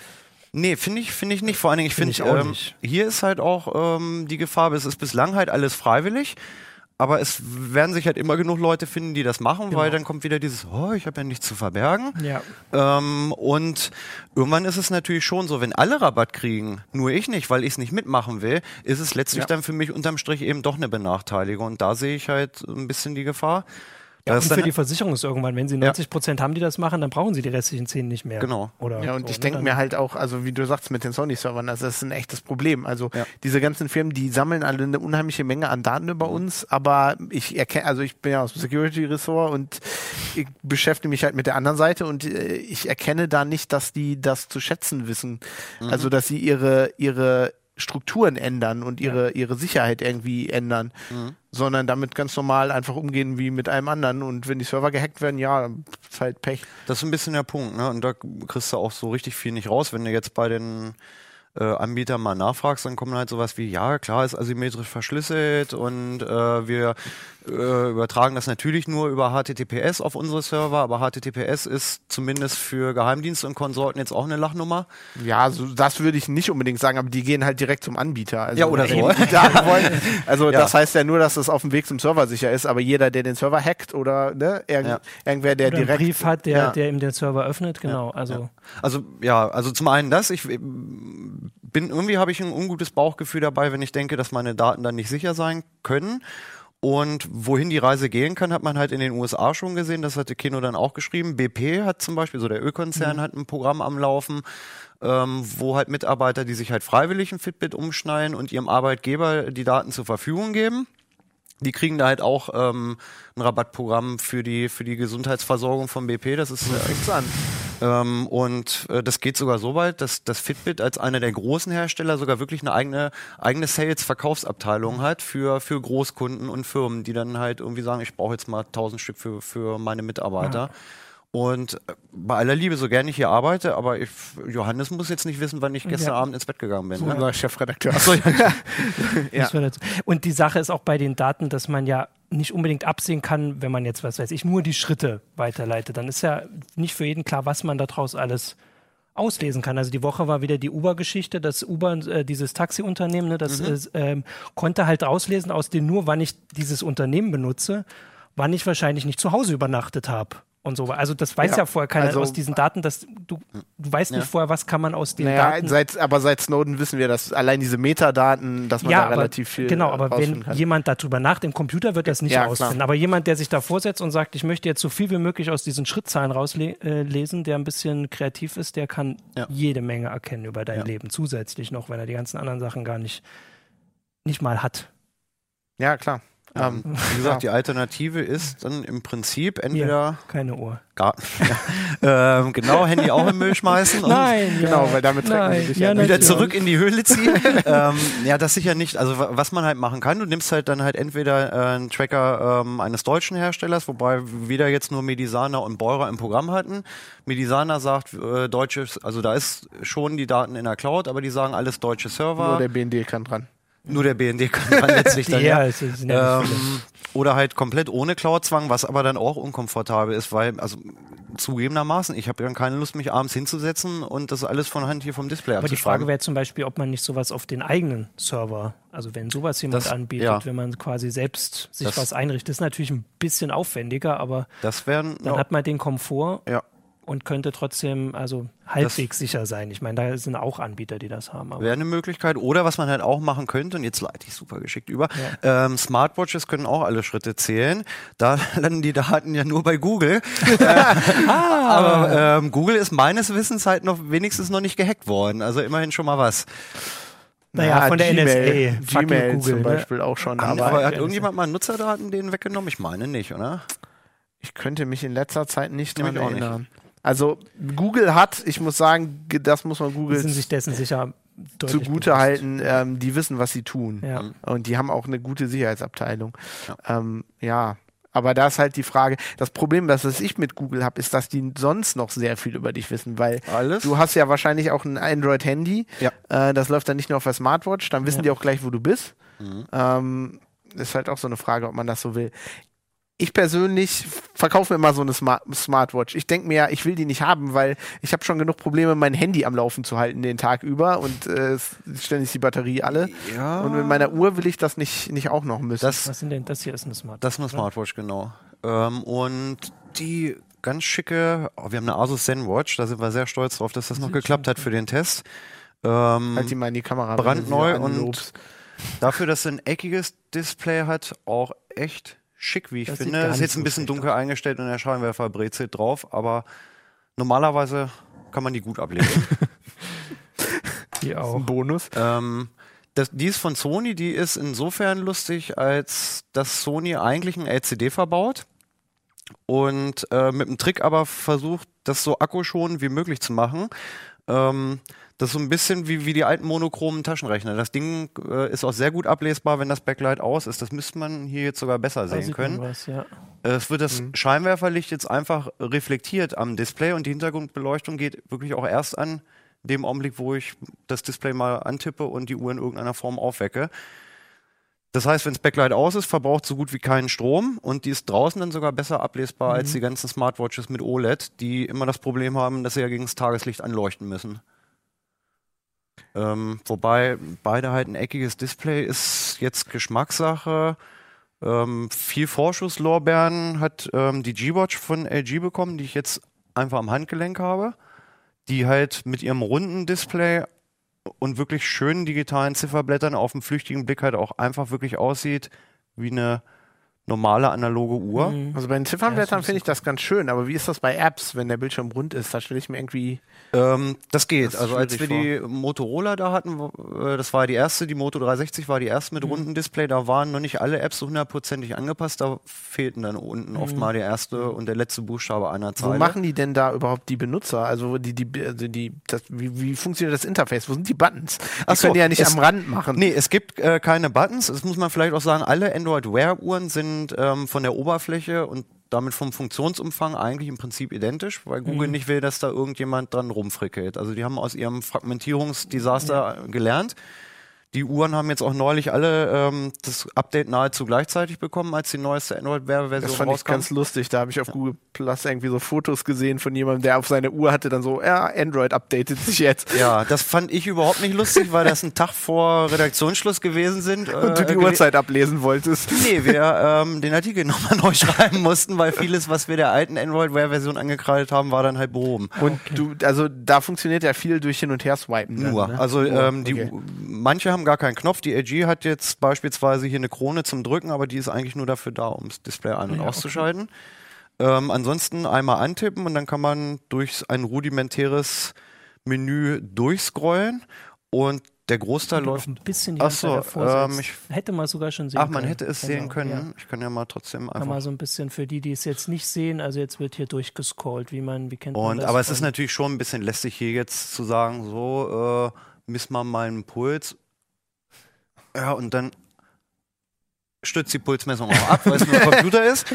Speaker 4: Nee, finde ich, finde ich nicht. Vor allen Dingen, ich
Speaker 3: Find
Speaker 4: finde,
Speaker 3: ich auch
Speaker 4: ähm, hier ist halt auch ähm, die Gefahr, es ist bislang halt alles freiwillig. Aber es werden sich halt immer genug Leute finden, die das machen,
Speaker 3: Genau.
Speaker 4: weil dann kommt wieder dieses, oh, ich habe ja nichts zu verbergen.
Speaker 3: Ja.
Speaker 4: Ähm, und irgendwann ist es natürlich schon so, wenn alle Rabatt kriegen, nur ich nicht, weil ich es nicht mitmachen will, ist es letztlich
Speaker 1: Ja.
Speaker 4: dann für mich unterm Strich eben doch eine Benachteiligung. Und da sehe ich halt ein bisschen die Gefahr.
Speaker 3: Ja, und für die Versicherung ist irgendwann, wenn sie 90 Prozent haben, die das machen, dann brauchen sie die restlichen 10 nicht mehr.
Speaker 4: Genau.
Speaker 3: Oder
Speaker 1: Ja, und
Speaker 3: so,
Speaker 1: ich
Speaker 3: ne?
Speaker 1: denke mir halt auch, also wie du sagst mit den Sony-Servern, also das ist ein echtes Problem. Also
Speaker 4: Ja.
Speaker 1: diese ganzen Firmen, die sammeln alle eine unheimliche Menge an Daten über
Speaker 3: Mhm.
Speaker 1: uns, aber ich erkenne, also ich bin ja aus dem Security-Ressort und ich beschäftige mich halt mit der anderen Seite und äh, ich erkenne da nicht, dass die das zu schätzen wissen.
Speaker 3: Mhm.
Speaker 1: Also dass sie ihre, ihre Strukturen ändern und ihre, ihre Sicherheit irgendwie ändern,
Speaker 3: Mhm.
Speaker 1: sondern damit ganz normal einfach umgehen wie mit einem anderen. Und wenn die Server gehackt werden, ja, ist halt Pech.
Speaker 4: Das ist ein bisschen der Punkt, ne? Und da kriegst du auch so richtig viel nicht raus. Wenn du jetzt bei den äh, Anbietern mal nachfragst, dann kommen halt sowas wie, ja, klar, ist asymmetrisch verschlüsselt und äh, wir äh, übertragen das natürlich nur über HTTPS auf unsere Server, aber HTTPS ist zumindest für Geheimdienste und Konsorten jetzt auch eine Lachnummer.
Speaker 1: Ja, so, das würde ich nicht unbedingt sagen, aber die gehen halt direkt zum Anbieter. Also
Speaker 4: Ja, oder so.
Speaker 1: Daten wollen, also
Speaker 4: Ja.
Speaker 1: das heißt ja nur, dass es auf dem Weg zum Server sicher ist, aber jeder, der den Server hackt oder ne, irgend,
Speaker 4: Ja.
Speaker 1: irgendwer, der
Speaker 3: oder einen
Speaker 1: direkt
Speaker 3: Brief hat, der,
Speaker 1: ja.
Speaker 3: der ihm den Server öffnet, genau. also
Speaker 4: Also ja, also zum einen das, ich bin irgendwie habe ich ein ungutes Bauchgefühl dabei, wenn ich denke, dass meine Daten dann nicht sicher sein können. Und wohin die Reise gehen kann, hat man halt in den USA schon gesehen. Das hatte Kino dann auch geschrieben. BP hat zum Beispiel, so der Ölkonzern, hat ein Programm am Laufen, ähm, wo halt Mitarbeiter, die sich halt freiwillig ein Fitbit umschneiden und ihrem Arbeitgeber die Daten zur Verfügung geben. Die kriegen da halt auch ähm, ein Rabattprogramm für die für die Gesundheitsversorgung von BP. Das ist äh,
Speaker 1: Fängt's an.
Speaker 4: Ähm, und äh, das geht sogar so weit, dass das Fitbit als einer der großen Hersteller sogar wirklich eine eigene, eigene Sales-Verkaufsabteilung hat für, für Großkunden und Firmen, die dann halt irgendwie sagen, ich brauche jetzt mal 1000 Stück für, für meine Mitarbeiter. Und äh, bei aller Liebe, so gerne ich hier arbeite, aber ich, Johannes muss jetzt nicht wissen, wann ich gestern
Speaker 3: Ja.
Speaker 4: Abend ins Bett gegangen bin. Ne?
Speaker 1: Unser Chefredakteur.
Speaker 3: Das wäre dazu. Und die Sache ist auch bei den Daten, dass man ja nicht unbedingt absehen kann, wenn man jetzt, was weiß ich, nur die Schritte weiterleitet. Dann ist ja nicht für jeden klar, was man daraus alles auslesen kann. Also die Woche war wieder die Uber-Geschichte, das Uber, äh, dieses Taxiunternehmen, ne, das
Speaker 1: Mhm.
Speaker 3: äh, konnte halt auslesen aus dem nur, wann ich dieses Unternehmen benutze, wann ich wahrscheinlich nicht zu Hause übernachtet habe. Und so. Also das weiß ja,
Speaker 1: Ja,
Speaker 3: vorher keiner
Speaker 1: also-
Speaker 3: aus diesen Daten, dass du, du weißt nicht vorher, was kann man aus den
Speaker 1: Naja,
Speaker 3: Daten
Speaker 1: seit, aber seit Snowden wissen wir, dass allein diese Metadaten, dass man da
Speaker 3: aber,
Speaker 1: relativ viel
Speaker 3: Genau, aber wenn
Speaker 1: kann.
Speaker 3: jemand darüber nachdenkt, im Computer wird das nicht
Speaker 1: Ja, klar.
Speaker 3: rausfinden. Aber jemand, der sich da vorsetzt und sagt, ich möchte jetzt so viel wie möglich aus diesen Schrittzahlen rauslesen, äh, der ein bisschen kreativ ist, der kann
Speaker 4: Ja.
Speaker 3: jede Menge erkennen über dein
Speaker 4: Ja.
Speaker 3: Leben zusätzlich noch, wenn er die ganzen anderen Sachen gar nicht, nicht mal hat.
Speaker 1: ja, klar. Ähm,
Speaker 4: Wie gesagt, die Alternative ist dann im Prinzip entweder
Speaker 3: keine Uhr.
Speaker 4: Garten, ja. ähm, genau, Handy auch im Müll schmeißen und
Speaker 3: Nein,
Speaker 1: genau, weil damit tracken
Speaker 3: Nein,
Speaker 1: sie dich
Speaker 3: ja,
Speaker 1: ja,
Speaker 3: natürlich.
Speaker 4: wieder zurück in die Höhle ziehen. ähm, ja, das sicher nicht. Also wa- was man halt machen kann, du nimmst halt dann halt entweder äh, einen Tracker ähm, eines deutschen Herstellers, wobei wieder jetzt nur Medisana und Beurer im Programm hatten. Medisana sagt äh, deutsches, also da ist schon die Daten in der Cloud, aber die sagen alles deutsche Server.
Speaker 1: Nur der BND kann dran.
Speaker 4: Nur der BND kann dann letztlich dann
Speaker 3: Ja,
Speaker 4: ja.
Speaker 3: es ja viele.
Speaker 4: Ähm, oder halt komplett ohne Cloud-Zwang, was aber dann auch unkomfortabel ist, weil, also zugegebenermaßen, ich habe dann keine Lust, mich abends hinzusetzen und das alles von Hand hier vom Display
Speaker 3: Aber die. Frage wäre zum Beispiel, ob man nicht sowas auf den eigenen Server, also wenn sowas jemand
Speaker 4: Das-
Speaker 3: anbietet,
Speaker 4: ja.
Speaker 3: wenn man quasi selbst sich
Speaker 4: Das-
Speaker 3: was einrichtet, ist natürlich ein bisschen aufwendiger, aber
Speaker 4: das wären
Speaker 3: dann
Speaker 4: ja,
Speaker 3: hat man den Komfort
Speaker 4: ja,
Speaker 3: und könnte trotzdem also halbwegs sicher sein. Ich meine, da sind auch Anbieter, die das haben.
Speaker 4: Wäre eine Möglichkeit. Oder was man halt auch machen könnte, und jetzt leite ich super geschickt über, ähm, Smartwatches können auch alle Schritte zählen. Da landen die Daten ja nur bei Google.
Speaker 3: Ah.
Speaker 4: Aber ähm, Google ist meines Wissens halt noch wenigstens noch nicht gehackt worden. Also immerhin schon mal was.
Speaker 3: naja, von der
Speaker 1: Gmail,
Speaker 3: NSA.
Speaker 1: Gmail
Speaker 3: Google,
Speaker 1: zum
Speaker 3: ne?
Speaker 1: Beispiel auch schon.
Speaker 4: Aber,
Speaker 1: Aber,
Speaker 4: hat irgendjemand mal Nutzerdaten denen weggenommen? Ich meine nicht, oder?
Speaker 1: ich könnte mich in letzter Zeit nicht dran
Speaker 4: auch nicht.
Speaker 1: Also Google hat, ich muss sagen, ge- das muss man
Speaker 3: Die
Speaker 1: Google
Speaker 3: sind sich dessen sicher
Speaker 1: zugute halten, ähm, die wissen, was sie tun.
Speaker 3: Ja.
Speaker 1: Und die haben auch eine gute Sicherheitsabteilung. Ja, ähm, ja. aber da ist halt die Frage, das Problem, das was ich mit Google habe, ist, dass die sonst noch sehr viel über dich wissen, weil
Speaker 4: Alles?
Speaker 1: du hast ja wahrscheinlich auch ein Android-Handy,
Speaker 4: Ja.
Speaker 1: äh, das läuft dann nicht nur auf der Smartwatch, dann wissen
Speaker 3: Ja.
Speaker 1: die auch gleich, wo du bist.
Speaker 4: Mhm.
Speaker 1: Ähm, ist halt auch so eine Frage, ob man das so will. Ich persönlich verkaufe immer so eine Smart Smartwatch. Ich denke mir ja, ich will die nicht haben, weil ich habe schon genug Probleme, mein Handy am Laufen zu halten den Tag über und äh, ständig die Batterie alle. Ja. Und mit meiner Uhr will ich das nicht, nicht auch noch müssen.
Speaker 3: Das, Was sind denn das hier ist eine Smartwatch?
Speaker 4: Das ist eine Smartwatch, genau. Ähm, und die ganz schicke, oh, wir haben eine Asus ZenWatch, da sind wir sehr stolz drauf, dass das, das noch geklappt hat für den Test.
Speaker 1: Ähm, halt die mal in die Kamera.
Speaker 4: Brandneu und dafür, dass sie ein eckiges Display hat, auch echt schick, wie ich das finde. Ist jetzt ein bisschen dunkel aus. eingestellt und der Scheinwerfer brezelt drauf, aber normalerweise kann man die gut ablegen.
Speaker 1: die auch.
Speaker 4: Ein Bonus. Ähm, das, die ist von Sony, die ist insofern lustig, als dass Sony eigentlich ein LCD verbaut und äh, mit einem Trick aber versucht, das so akkuschonend wie möglich zu machen. Ähm, das ist so ein bisschen wie, wie die alten monochromen Taschenrechner. Das Ding äh, ist auch sehr gut ablesbar, wenn das Backlight aus ist. Das müsste man hier jetzt sogar besser da sehen können. Was, ja. äh, es wird das mhm. Scheinwerferlicht jetzt einfach reflektiert am Display und die Hintergrundbeleuchtung geht wirklich auch erst an dem Augenblick, wo ich das Display mal antippe und die Uhr in irgendeiner Form aufwecke. Das heißt, wenn das Backlight aus ist, verbraucht so gut wie keinen Strom und die ist draußen dann sogar besser ablesbar mhm. als die ganzen Smartwatches mit OLED, die immer das Problem haben, dass sie ja gegen das Tageslicht anleuchten müssen. Ähm, wobei beide halt ein eckiges Display ist jetzt Geschmackssache. Ähm, viel Vorschusslorbeeren hat ähm, die G-Watch von LG bekommen, die ich jetzt einfach am Handgelenk habe, die halt mit ihrem runden Display und wirklich schönen digitalen Zifferblättern auf dem flüchtigen Blick halt auch einfach wirklich aussieht wie eine normale analoge Uhr.
Speaker 1: Mhm. Also bei den Ziffernblättern ja, finde ich das ganz schön, aber wie ist das bei Apps, wenn der Bildschirm rund ist? Da stelle ich mir irgendwie.
Speaker 4: Ähm, das geht. Das also als wir vor. die Motorola da hatten, äh, das war die erste, die Moto 360 war die erste mit mhm. rundem Display, da waren noch nicht alle Apps so hundertprozentig angepasst, da fehlten dann unten mhm. oft mal der erste und der letzte Buchstabe einer Zeile.
Speaker 1: Wo machen die denn da überhaupt die Benutzer? Also die, die, also die, das, wie, wie funktioniert das Interface? Wo sind die Buttons? So, können die ja nicht es, am Rand machen.
Speaker 4: Nee, es gibt äh, keine Buttons. Das muss man vielleicht auch sagen, alle Android Wear Uhren sind ähm, von der der Oberfläche und damit vom Funktionsumfang eigentlich im Prinzip identisch, weil Google mhm. nicht will, dass da irgendjemand dran rumfrickelt. Also die haben aus ihrem Fragmentierungsdesaster ja. gelernt die Uhren haben jetzt auch neulich alle ähm, das Update nahezu gleichzeitig bekommen, als die neueste Android-Werbversion
Speaker 1: rauskam. Das fand ich ganz lustig. Da habe ich auf ja. Google Plus irgendwie so Fotos gesehen von jemandem, der auf seine Uhr hatte, dann so, ja, Android updatet sich jetzt.
Speaker 4: Ja, das fand ich überhaupt nicht lustig, weil das ein Tag vor Redaktionsschluss gewesen sind.
Speaker 1: Äh, Und du die Uhrzeit ablesen wolltest.
Speaker 4: Nee, wir ähm, den Artikel nochmal neu schreiben mussten, weil vieles, was wir der alten Android-Wear-Version angekreidet haben, war dann halt behoben.
Speaker 1: Und okay. du, also da funktioniert ja viel durch hin und her swipen.
Speaker 4: Nur. Ne? Also ähm, okay. die manche haben gar keinen Knopf. Die LG hat jetzt beispielsweise hier eine Krone zum Drücken, aber die ist eigentlich nur dafür da, um das Display an- und ja, auszuschalten. Okay. Ähm, ansonsten einmal antippen und dann kann man durch ein rudimentäres Menü durchscrollen und der Großteil läuft
Speaker 3: ein bisschen die
Speaker 4: Achso, ähm,
Speaker 3: ich hätte man sogar schon sehen
Speaker 4: können. Ach, man hätte es genau, sehen können. Ja. Ich kann ja mal trotzdem einfach. Kann
Speaker 3: mal so ein bisschen für die, die es jetzt nicht sehen. Also jetzt wird hier durchgescrollt, wie man, wie kennt
Speaker 4: und,
Speaker 3: man das?
Speaker 4: Aber es ist natürlich schon ein bisschen lästig hier jetzt zu sagen, so äh, misst man mal einen Puls ja, und dann stützt die Pulsmessung auch ab, weil es nur ein Computer ist.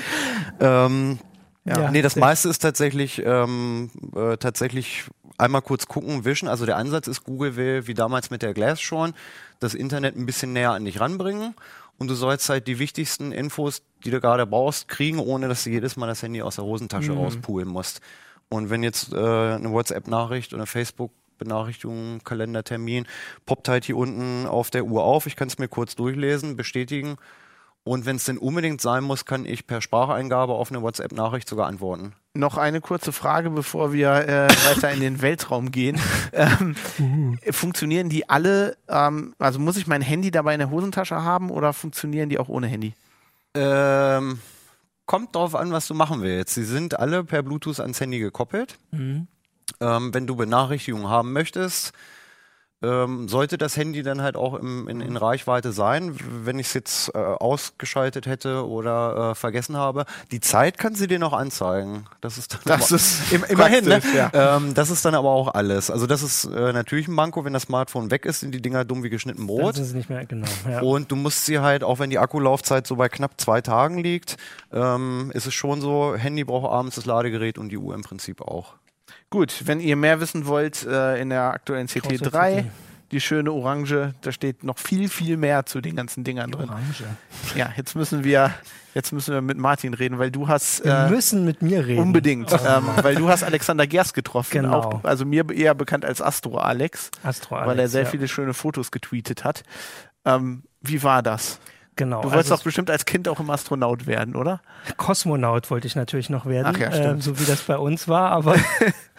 Speaker 4: Ähm, ja, ja, nee, das meiste ist tatsächlich ähm, äh, tatsächlich einmal kurz gucken, wischen. Also der Ansatz ist, Google will, wie damals mit der Glass schon, das Internet ein bisschen näher an dich ranbringen. Und du sollst halt die wichtigsten Infos, die du gerade brauchst, kriegen, ohne dass du jedes Mal das Handy aus der Hosentasche mhm. rauspulen musst. Und wenn jetzt äh, eine WhatsApp-Nachricht oder Facebook Benachrichtigung, Kalendertermin, poppt halt hier unten auf der Uhr auf. Ich kann es mir kurz durchlesen, bestätigen. Und wenn es denn unbedingt sein muss, kann ich per Spracheingabe auf eine WhatsApp-Nachricht sogar antworten.
Speaker 1: Noch eine kurze Frage, bevor wir äh, weiter in den Weltraum gehen. Ähm, funktionieren die alle, ähm, also muss ich mein Handy dabei in der Hosentasche haben oder funktionieren die auch ohne Handy?
Speaker 4: Ähm, kommt drauf an, was du machen willst. Sie sind alle per Bluetooth ans Handy gekoppelt. Mhm. Ähm, wenn du Benachrichtigungen haben möchtest, ähm, sollte das Handy dann halt auch im, in, in, Reichweite sein, wenn ich es jetzt äh, ausgeschaltet hätte oder äh, vergessen habe. Die Zeit kann sie dir noch anzeigen. Das ist dann
Speaker 1: das ist
Speaker 4: im, immerhin. Ne? Ja. Ähm, das ist dann aber auch alles. Also das ist äh, natürlich ein Manko, wenn das Smartphone weg ist, sind die Dinger dumm wie geschnitten Brot. Das
Speaker 3: ist nicht mehr genau. Ja.
Speaker 4: Und du musst sie halt, auch wenn die Akkulaufzeit so bei knapp zwei Tagen liegt, ähm, ist es schon so, Handy braucht abends das Ladegerät und die Uhr im Prinzip auch.
Speaker 1: Gut, wenn ihr mehr wissen wollt, äh, in der aktuellen CT3 die schöne Orange. Da steht noch viel, viel mehr zu den ganzen Dingern drin. Orange. Ja, jetzt müssen wir, jetzt müssen wir mit Martin reden, weil du hast.
Speaker 3: Wir äh, müssen mit mir reden.
Speaker 1: Unbedingt. Oh. Ähm, weil du hast Alexander Gerst getroffen.
Speaker 3: Genau.
Speaker 1: Auch, also mir eher bekannt als Astro Alex.
Speaker 3: Astro
Speaker 1: Alex. Weil er sehr ja. viele schöne Fotos getweetet hat. Ähm, wie war das?
Speaker 3: Genau.
Speaker 1: Du wolltest also doch bestimmt als Kind auch im Astronaut werden, oder?
Speaker 3: Kosmonaut wollte ich natürlich noch werden,
Speaker 1: Ach ja,
Speaker 3: äh, so wie das bei uns war. Aber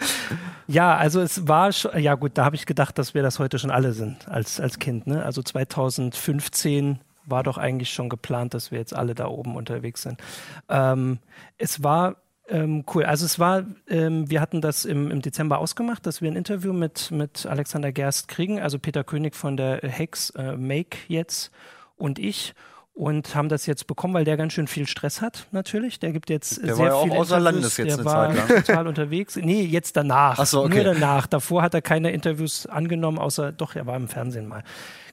Speaker 3: ja, also es war schon, ja gut, da habe ich gedacht, dass wir das heute schon alle sind als, als Kind. Ne? Also 2015 war doch eigentlich schon geplant, dass wir jetzt alle da oben unterwegs sind. Ähm, es war ähm, cool. Also es war, ähm, wir hatten das im, im, Dezember ausgemacht, dass wir ein Interview mit, mit Alexander Gerst kriegen, also Peter König von der Hex äh, Make jetzt und ich und haben das jetzt bekommen, weil der ganz schön viel Stress hat, natürlich. Der gibt jetzt
Speaker 4: der
Speaker 3: sehr
Speaker 4: war ja
Speaker 3: viel
Speaker 4: auch außer Landes jetzt
Speaker 3: der war total unterwegs. Nee, jetzt danach.
Speaker 4: Ach so, okay.
Speaker 3: Nur danach. Davor hat er keine Interviews angenommen, außer doch, er war im Fernsehen mal.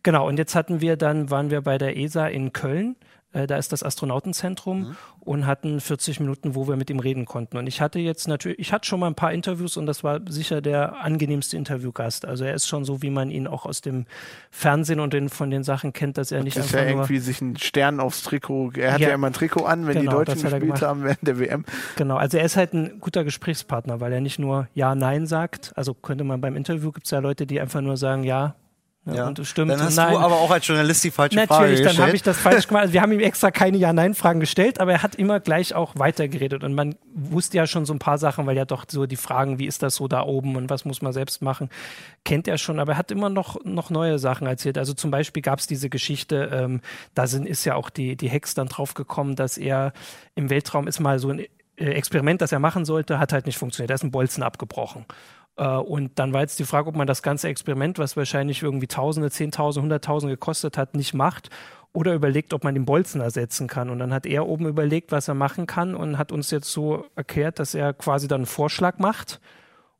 Speaker 3: Genau, und jetzt hatten wir dann, waren wir bei der ESA in Köln äh, da ist das Astronautenzentrum mhm. und hatten 40 Minuten, wo wir mit ihm reden konnten. Und ich hatte jetzt natürlich, ich hatte schon mal ein paar Interviews und das war sicher der angenehmste Interviewgast. Also er ist schon so, wie man ihn auch aus dem Fernsehen und den, von den Sachen kennt, dass er nicht
Speaker 1: das
Speaker 3: einfach
Speaker 1: ja irgendwie sich einen Stern aufs Trikot. Er hat ja, ja immer ein Trikot an, wenn
Speaker 3: genau,
Speaker 1: die Deutschen gespielt haben während der WM.
Speaker 3: Genau, also er ist halt ein guter Gesprächspartner, weil er nicht nur Ja, Nein sagt. Also könnte man beim Interview gibt es ja Leute, die einfach nur sagen Ja, ja, und stimmt.
Speaker 4: Dann hast
Speaker 3: Nein.
Speaker 4: du aber auch als Journalist die falsche
Speaker 3: Natürlich,
Speaker 4: Frage gestellt.
Speaker 3: dann habe ich das falsch gemacht. Also wir haben ihm extra keine Ja-Nein-Fragen gestellt, aber er hat immer gleich auch weitergeredet. Und man wusste ja schon so ein paar Sachen, weil ja doch so die Fragen, wie ist das so da oben und was muss man selbst machen, kennt er schon. Aber er hat immer noch, noch neue Sachen erzählt. Also zum Beispiel gab es diese Geschichte, ähm, da sind, ist ja auch die, die Hex dann drauf gekommen, dass er im Weltraum ist mal so ein äh, Experiment, das er machen sollte, hat halt nicht funktioniert. Da ist ein Bolzen abgebrochen. Äh, und dann war jetzt die Frage, ob man das ganze Experiment, was wahrscheinlich irgendwie Tausende, Zehntausende, Hunderttausende gekostet hat, nicht macht oder überlegt, ob man den Bolzen ersetzen kann. Und dann hat er oben überlegt, was er machen kann und hat uns jetzt so erklärt, dass er quasi dann einen Vorschlag macht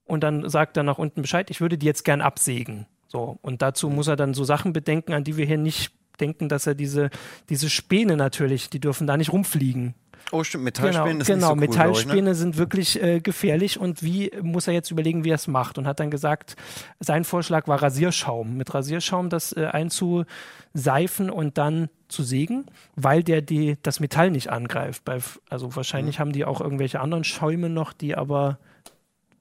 Speaker 3: und dann sagt er nach unten Bescheid, ich würde die jetzt gern absägen. So. Und dazu muss er dann so Sachen bedenken, an die wir hier nicht denken, dass er diese, diese Späne natürlich, die dürfen da nicht rumfliegen.
Speaker 4: Oh, stimmt, Metallspäne
Speaker 3: genau,
Speaker 4: ist
Speaker 3: genau,
Speaker 4: nicht so
Speaker 3: cool, Metallspäne
Speaker 4: ich, ne?
Speaker 3: sind wirklich äh, gefährlich und wie muss er jetzt überlegen, wie er es macht und hat dann gesagt, sein Vorschlag war Rasierschaum, mit Rasierschaum das äh, einzuseifen und dann zu sägen, weil der die, das Metall nicht angreift. Bei, also wahrscheinlich mhm. haben die auch irgendwelche anderen Schäume noch, die aber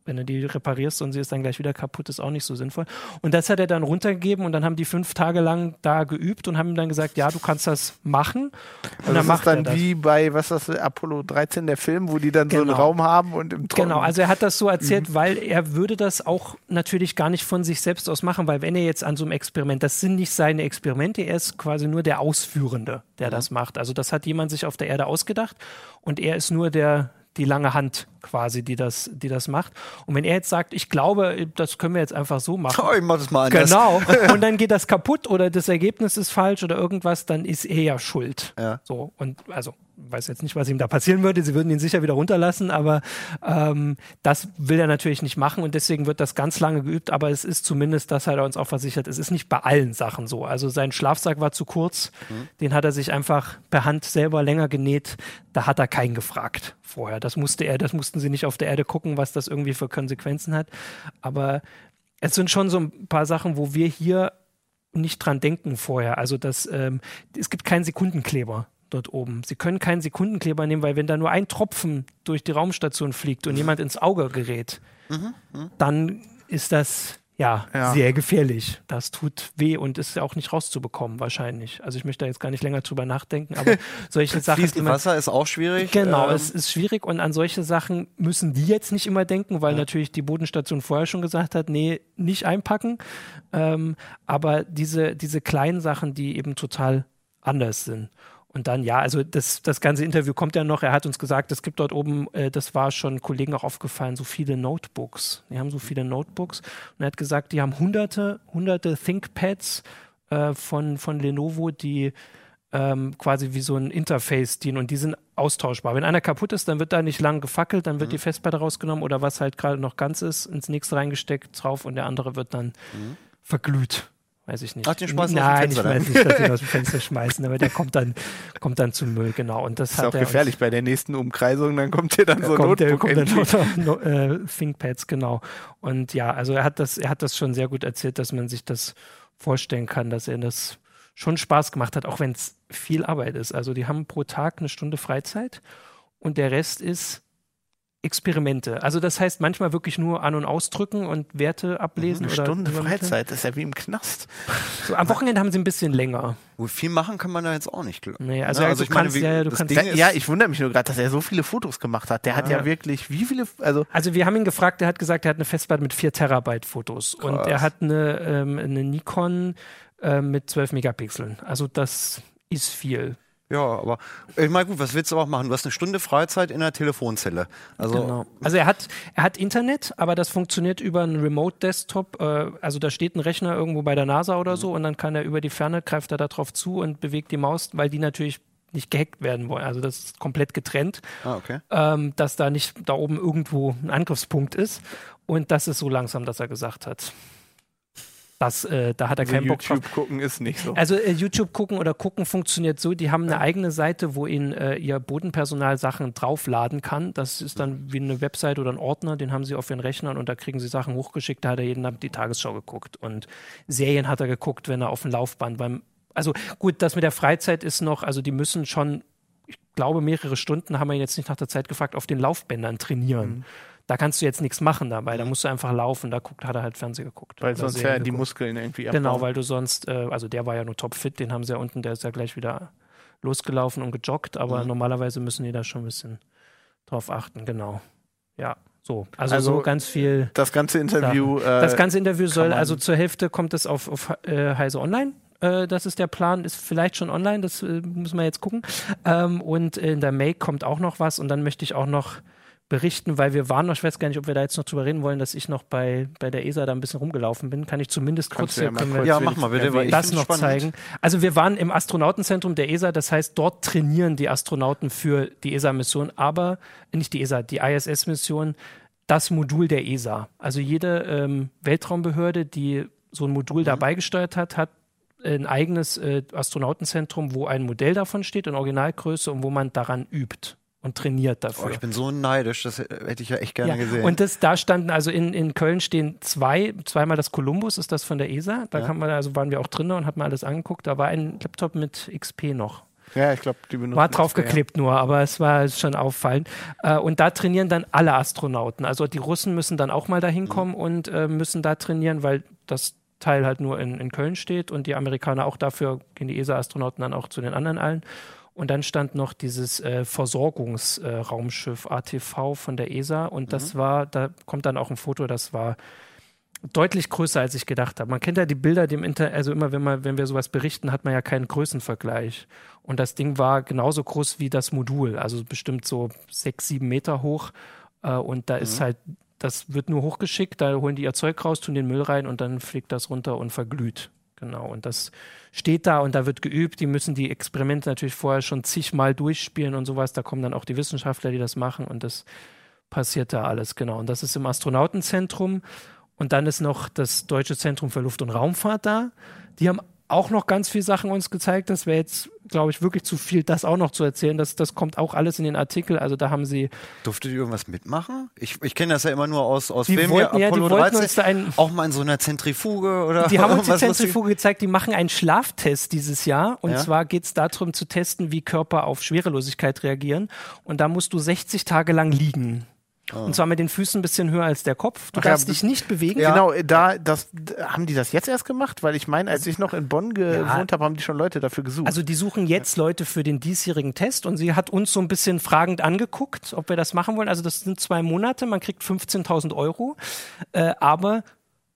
Speaker 3: wenn du die reparierst und sie ist dann gleich wieder kaputt, ist auch nicht so sinnvoll. Und das hat er dann runtergegeben und dann haben die fünf Tage lang da geübt und haben ihm dann gesagt, ja, du kannst das machen. Und
Speaker 1: also dann macht das ist dann wie bei, was das, Apollo 13, der Film, wo die dann genau. so einen genau. Raum haben und im
Speaker 3: Traum Genau, also er hat das so erzählt, mhm. weil er würde das auch natürlich gar nicht von sich selbst aus machen, weil wenn er jetzt an so einem Experiment, das sind nicht seine Experimente, er ist quasi nur der Ausführende, der mhm. das macht. Also das hat jemand sich auf der Erde ausgedacht und er ist nur der, die lange Hand quasi, die das, die das macht. Und wenn er jetzt sagt, ich glaube, das können wir jetzt einfach so machen.
Speaker 4: Oh, ich mach das mal anders.
Speaker 3: Genau. Und dann geht das kaputt oder das Ergebnis ist falsch oder irgendwas, dann ist er ja schuld.
Speaker 4: Ja.
Speaker 3: So. Und also weiß jetzt nicht, was ihm da passieren würde. Sie würden ihn sicher wieder runterlassen, aber ähm, das will er natürlich nicht machen und deswegen wird das ganz lange geübt. Aber es ist zumindest, das hat er uns auch versichert, es ist nicht bei allen Sachen so. Also sein Schlafsack war zu kurz, mhm. den hat er sich einfach per Hand selber länger genäht. Da hat er keinen gefragt vorher. Das musste er, das mussten sie nicht auf der Erde gucken, was das irgendwie für Konsequenzen hat. Aber es sind schon so ein paar Sachen, wo wir hier nicht dran denken vorher. Also das, ähm, es gibt keinen Sekundenkleber dort oben. Sie können keinen Sekundenkleber nehmen, weil wenn da nur ein Tropfen durch die Raumstation fliegt und jemand ins Auge gerät, mhm. Mhm. dann ist das ja, ja, sehr gefährlich. Das tut weh und ist ja auch nicht rauszubekommen wahrscheinlich. Also ich möchte da jetzt gar nicht länger drüber nachdenken, aber solche Sachen.
Speaker 4: Fließend Wasser ist auch schwierig.
Speaker 3: Genau, ähm. es ist schwierig und an solche Sachen müssen die jetzt nicht immer denken, weil ja. natürlich die Bodenstation vorher schon gesagt hat, nee, nicht einpacken. Ähm, aber diese, diese kleinen Sachen, die eben total anders sind. Und dann, ja, also das, das ganze Interview kommt ja noch. Er hat uns gesagt, es gibt dort oben, äh, das war schon Kollegen auch aufgefallen, so viele Notebooks. Die haben so viele Notebooks. Und er hat gesagt, die haben hunderte, hunderte ThinkPads äh, von, von Lenovo, die ähm, quasi wie so ein Interface dienen und die sind austauschbar. Wenn einer kaputt ist, dann wird da nicht lang gefackelt, dann wird mhm. die Festplatte rausgenommen oder was halt gerade noch ganz ist, ins nächste reingesteckt drauf und der andere wird dann mhm. verglüht. Weiß ich nicht.
Speaker 4: Ach, den schmeißen
Speaker 3: Nein, ich weiß nicht, dass sie ihn aus dem Fenster schmeißen, aber der kommt dann, kommt dann zum Müll, genau. Und das, ist
Speaker 1: auch gefährlich bei der nächsten Umkreisung, dann kommt hier dann so kommt
Speaker 3: Notebook der, kommt dann no, äh, ThinkPads, genau. Und ja, also er hat das, er hat das schon sehr gut erzählt, dass man sich das vorstellen kann, dass er das schon Spaß gemacht hat, auch wenn es viel Arbeit ist. Also die haben pro Tag eine Stunde Freizeit und der Rest ist Experimente. Also das heißt manchmal wirklich nur an- und ausdrücken und Werte ablesen.
Speaker 1: Eine
Speaker 3: oder
Speaker 1: Stunde. Freizeit, das ist ja wie im Knast.
Speaker 3: So, am Wochenende haben sie ein bisschen länger.
Speaker 4: Gut, viel machen kann man da jetzt auch nicht.
Speaker 3: Nee, also,
Speaker 4: Ne,
Speaker 3: ja, du
Speaker 4: ich meine,
Speaker 3: kannst,
Speaker 4: wie-
Speaker 3: ja, du kannst
Speaker 4: Ding
Speaker 1: Ja, ja, ich wundere mich nur gerade, dass er so viele Fotos gemacht hat. Der hat ja
Speaker 3: Ja.
Speaker 1: wirklich, wie viele, also
Speaker 3: Also wir haben ihn gefragt, er hat gesagt, er hat eine Festplatte mit 4 Terabyte Fotos und
Speaker 4: Krass.
Speaker 3: er hat eine, ähm, eine Nikon äh, mit 12 Megapixeln. Also das ist viel.
Speaker 4: Ja, aber ich meine, gut, was willst du auch machen? Du hast eine Stunde Freizeit in einer Telefonzelle. Also,
Speaker 3: Genau. Also er hat, er hat Internet, aber das funktioniert über einen Remote-Desktop. Äh, also da steht ein Rechner irgendwo bei der NASA oder so und dann kann er über die Ferne, greift er da drauf zu und bewegt die Maus, weil die natürlich nicht gehackt werden wollen. Also das ist komplett getrennt,
Speaker 4: ah, okay.
Speaker 3: ähm, dass da nicht da oben irgendwo ein Angriffspunkt ist. Und das ist so langsam, dass er gesagt hat. Das, äh, da hat er
Speaker 1: also
Speaker 3: keinen Bock drauf.
Speaker 1: YouTube gucken ist nicht so.
Speaker 3: Also äh, YouTube gucken oder gucken funktioniert so, die haben eine eigene Seite, wo ihnen äh, ihr Bodenpersonal Sachen draufladen kann. Das ist dann wie eine Website oder ein Ordner, den haben sie auf ihren Rechnern und da kriegen sie Sachen hochgeschickt. Da hat er jeden Abend die Tagesschau geguckt und Serien hat er geguckt, wenn er auf dem Laufband beim also gut, das mit der Freizeit ist noch, also die müssen schon, ich glaube, mehrere Stunden haben wir ihn jetzt nicht nach der Zeit gefragt, auf den Laufbändern trainieren.
Speaker 1: Mhm.
Speaker 3: Da kannst du jetzt nichts machen dabei, da musst du einfach laufen. Da guckt, hat er halt Fernsehen geguckt.
Speaker 1: weil sonst ja die. Muskeln irgendwie
Speaker 3: Genau,
Speaker 1: abbauen.
Speaker 3: weil du sonst, äh, also der war ja nur topfit, den haben sie ja unten, der ist ja gleich wieder losgelaufen und gejoggt, aber
Speaker 4: Mhm.
Speaker 3: normalerweise müssen die da schon ein bisschen drauf achten, genau. Ja, so. Also,
Speaker 1: Also,
Speaker 3: so ganz viel.
Speaker 1: das ganze Interview. Äh,
Speaker 3: Das ganze Interview soll, also zur Hälfte kommt es auf, auf äh, Heise Online. Äh, das ist der Plan, ist vielleicht schon online, das äh, müssen wir jetzt gucken. Ähm, und in der Make kommt auch noch was und dann möchte ich auch noch berichten, weil wir waren noch, ich weiß gar nicht, ob wir da jetzt noch drüber reden wollen, dass ich noch bei, bei der ESA da ein bisschen rumgelaufen bin. Kann ich zumindest kurz
Speaker 1: ja
Speaker 3: hier,
Speaker 1: mal
Speaker 3: können wir-
Speaker 1: kurz
Speaker 4: Ja, mach mal bitte, weil ich
Speaker 3: das noch
Speaker 4: spannend.
Speaker 3: zeigen. Also wir waren im Astronautenzentrum der ESA, das heißt, dort trainieren die Astronauten für die ESA-Mission, aber nicht die ESA, die ISS-Mission, das Modul der ESA. Also jede ähm, Weltraumbehörde, die so ein Modul
Speaker 4: Mhm.
Speaker 3: dabei gesteuert hat, hat ein eigenes äh, Astronautenzentrum, wo ein Modell davon steht in Originalgröße und wo man daran übt und trainiert
Speaker 4: Oh,
Speaker 3: dafür.
Speaker 4: ich bin so neidisch, das hätte ich ja echt gerne
Speaker 3: Ja,
Speaker 4: gesehen.
Speaker 3: Und das, da standen, also in, in Köln stehen zwei, zweimal das Columbus, ist das von der ESA. Da
Speaker 4: Ja.
Speaker 3: man, also waren wir auch drin und hat man alles angeguckt. Da war ein Laptop mit XP noch.
Speaker 1: ja, ich glaube, die benutzen
Speaker 3: War draufgeklebt nur, aber es war schon auffallend. Äh, und da trainieren dann alle Astronauten. Also die Russen müssen dann auch mal dahin kommen
Speaker 1: Mhm.
Speaker 3: und äh, müssen da trainieren, weil das Teil halt nur in, in Köln steht und die Amerikaner auch dafür gehen die ESA-Astronauten dann auch zu den anderen allen. Und dann stand noch dieses äh, Versorgungsraumschiff ATV von der ESA und das
Speaker 1: Mhm.
Speaker 3: war, da kommt dann auch ein Foto, das war deutlich größer, als ich gedacht habe. Man kennt ja die Bilder, die im Inter also immer, wenn man, wenn wir sowas berichten, hat man ja keinen Größenvergleich. Und das Ding war genauso groß wie das Modul, also bestimmt so sechs, sieben Meter hoch. Äh, und da ist halt, das wird nur hochgeschickt, da holen die ihr Zeug raus, tun den Müll rein und dann fliegt das runter und verglüht. Genau. Und das steht da und da wird geübt. Die müssen die Experimente natürlich vorher schon zigmal durchspielen und sowas. Da kommen dann auch die Wissenschaftler, die das machen und das passiert da alles, genau. Und das ist im Astronautenzentrum. Und dann ist noch das Deutsche Zentrum für Luft- und Raumfahrt da. Die haben auch noch ganz viele Sachen uns gezeigt. Das wäre jetzt, glaube ich, wirklich zu viel, das auch noch zu erzählen. Das, das kommt auch alles in den Artikel. Also da haben sie,
Speaker 4: Durftet ihr irgendwas mitmachen? Ich, ich kenne das ja immer nur aus, aus
Speaker 3: die
Speaker 4: Filmen.
Speaker 3: wollten, ja, die
Speaker 4: Apollo
Speaker 3: wollten
Speaker 4: 13,
Speaker 3: uns da einen,
Speaker 4: auch mal in so einer Zentrifuge oder
Speaker 3: die haben uns die Zentrifuge gezeigt, die machen einen Schlaftest dieses Jahr. Und
Speaker 4: Ja?
Speaker 3: zwar geht es darum zu testen, wie Körper auf Schwerelosigkeit reagieren. Und da musst du 60 Tage lang liegen. Und zwar mit den Füßen ein bisschen höher als der Kopf. Du
Speaker 1: Ach ja,
Speaker 3: darfst
Speaker 1: b-
Speaker 3: dich nicht bewegen.
Speaker 1: Ja. Genau, da, das, haben die das jetzt erst gemacht? Weil ich meine, als ich noch in Bonn gewohnt habe, haben die schon Leute dafür gesucht.
Speaker 3: Also die suchen jetzt Leute für den diesjährigen Test und sie hat uns so ein bisschen fragend angeguckt, ob wir das machen wollen. Also das sind zwei Monate, man kriegt 15.000 Euro, äh, aber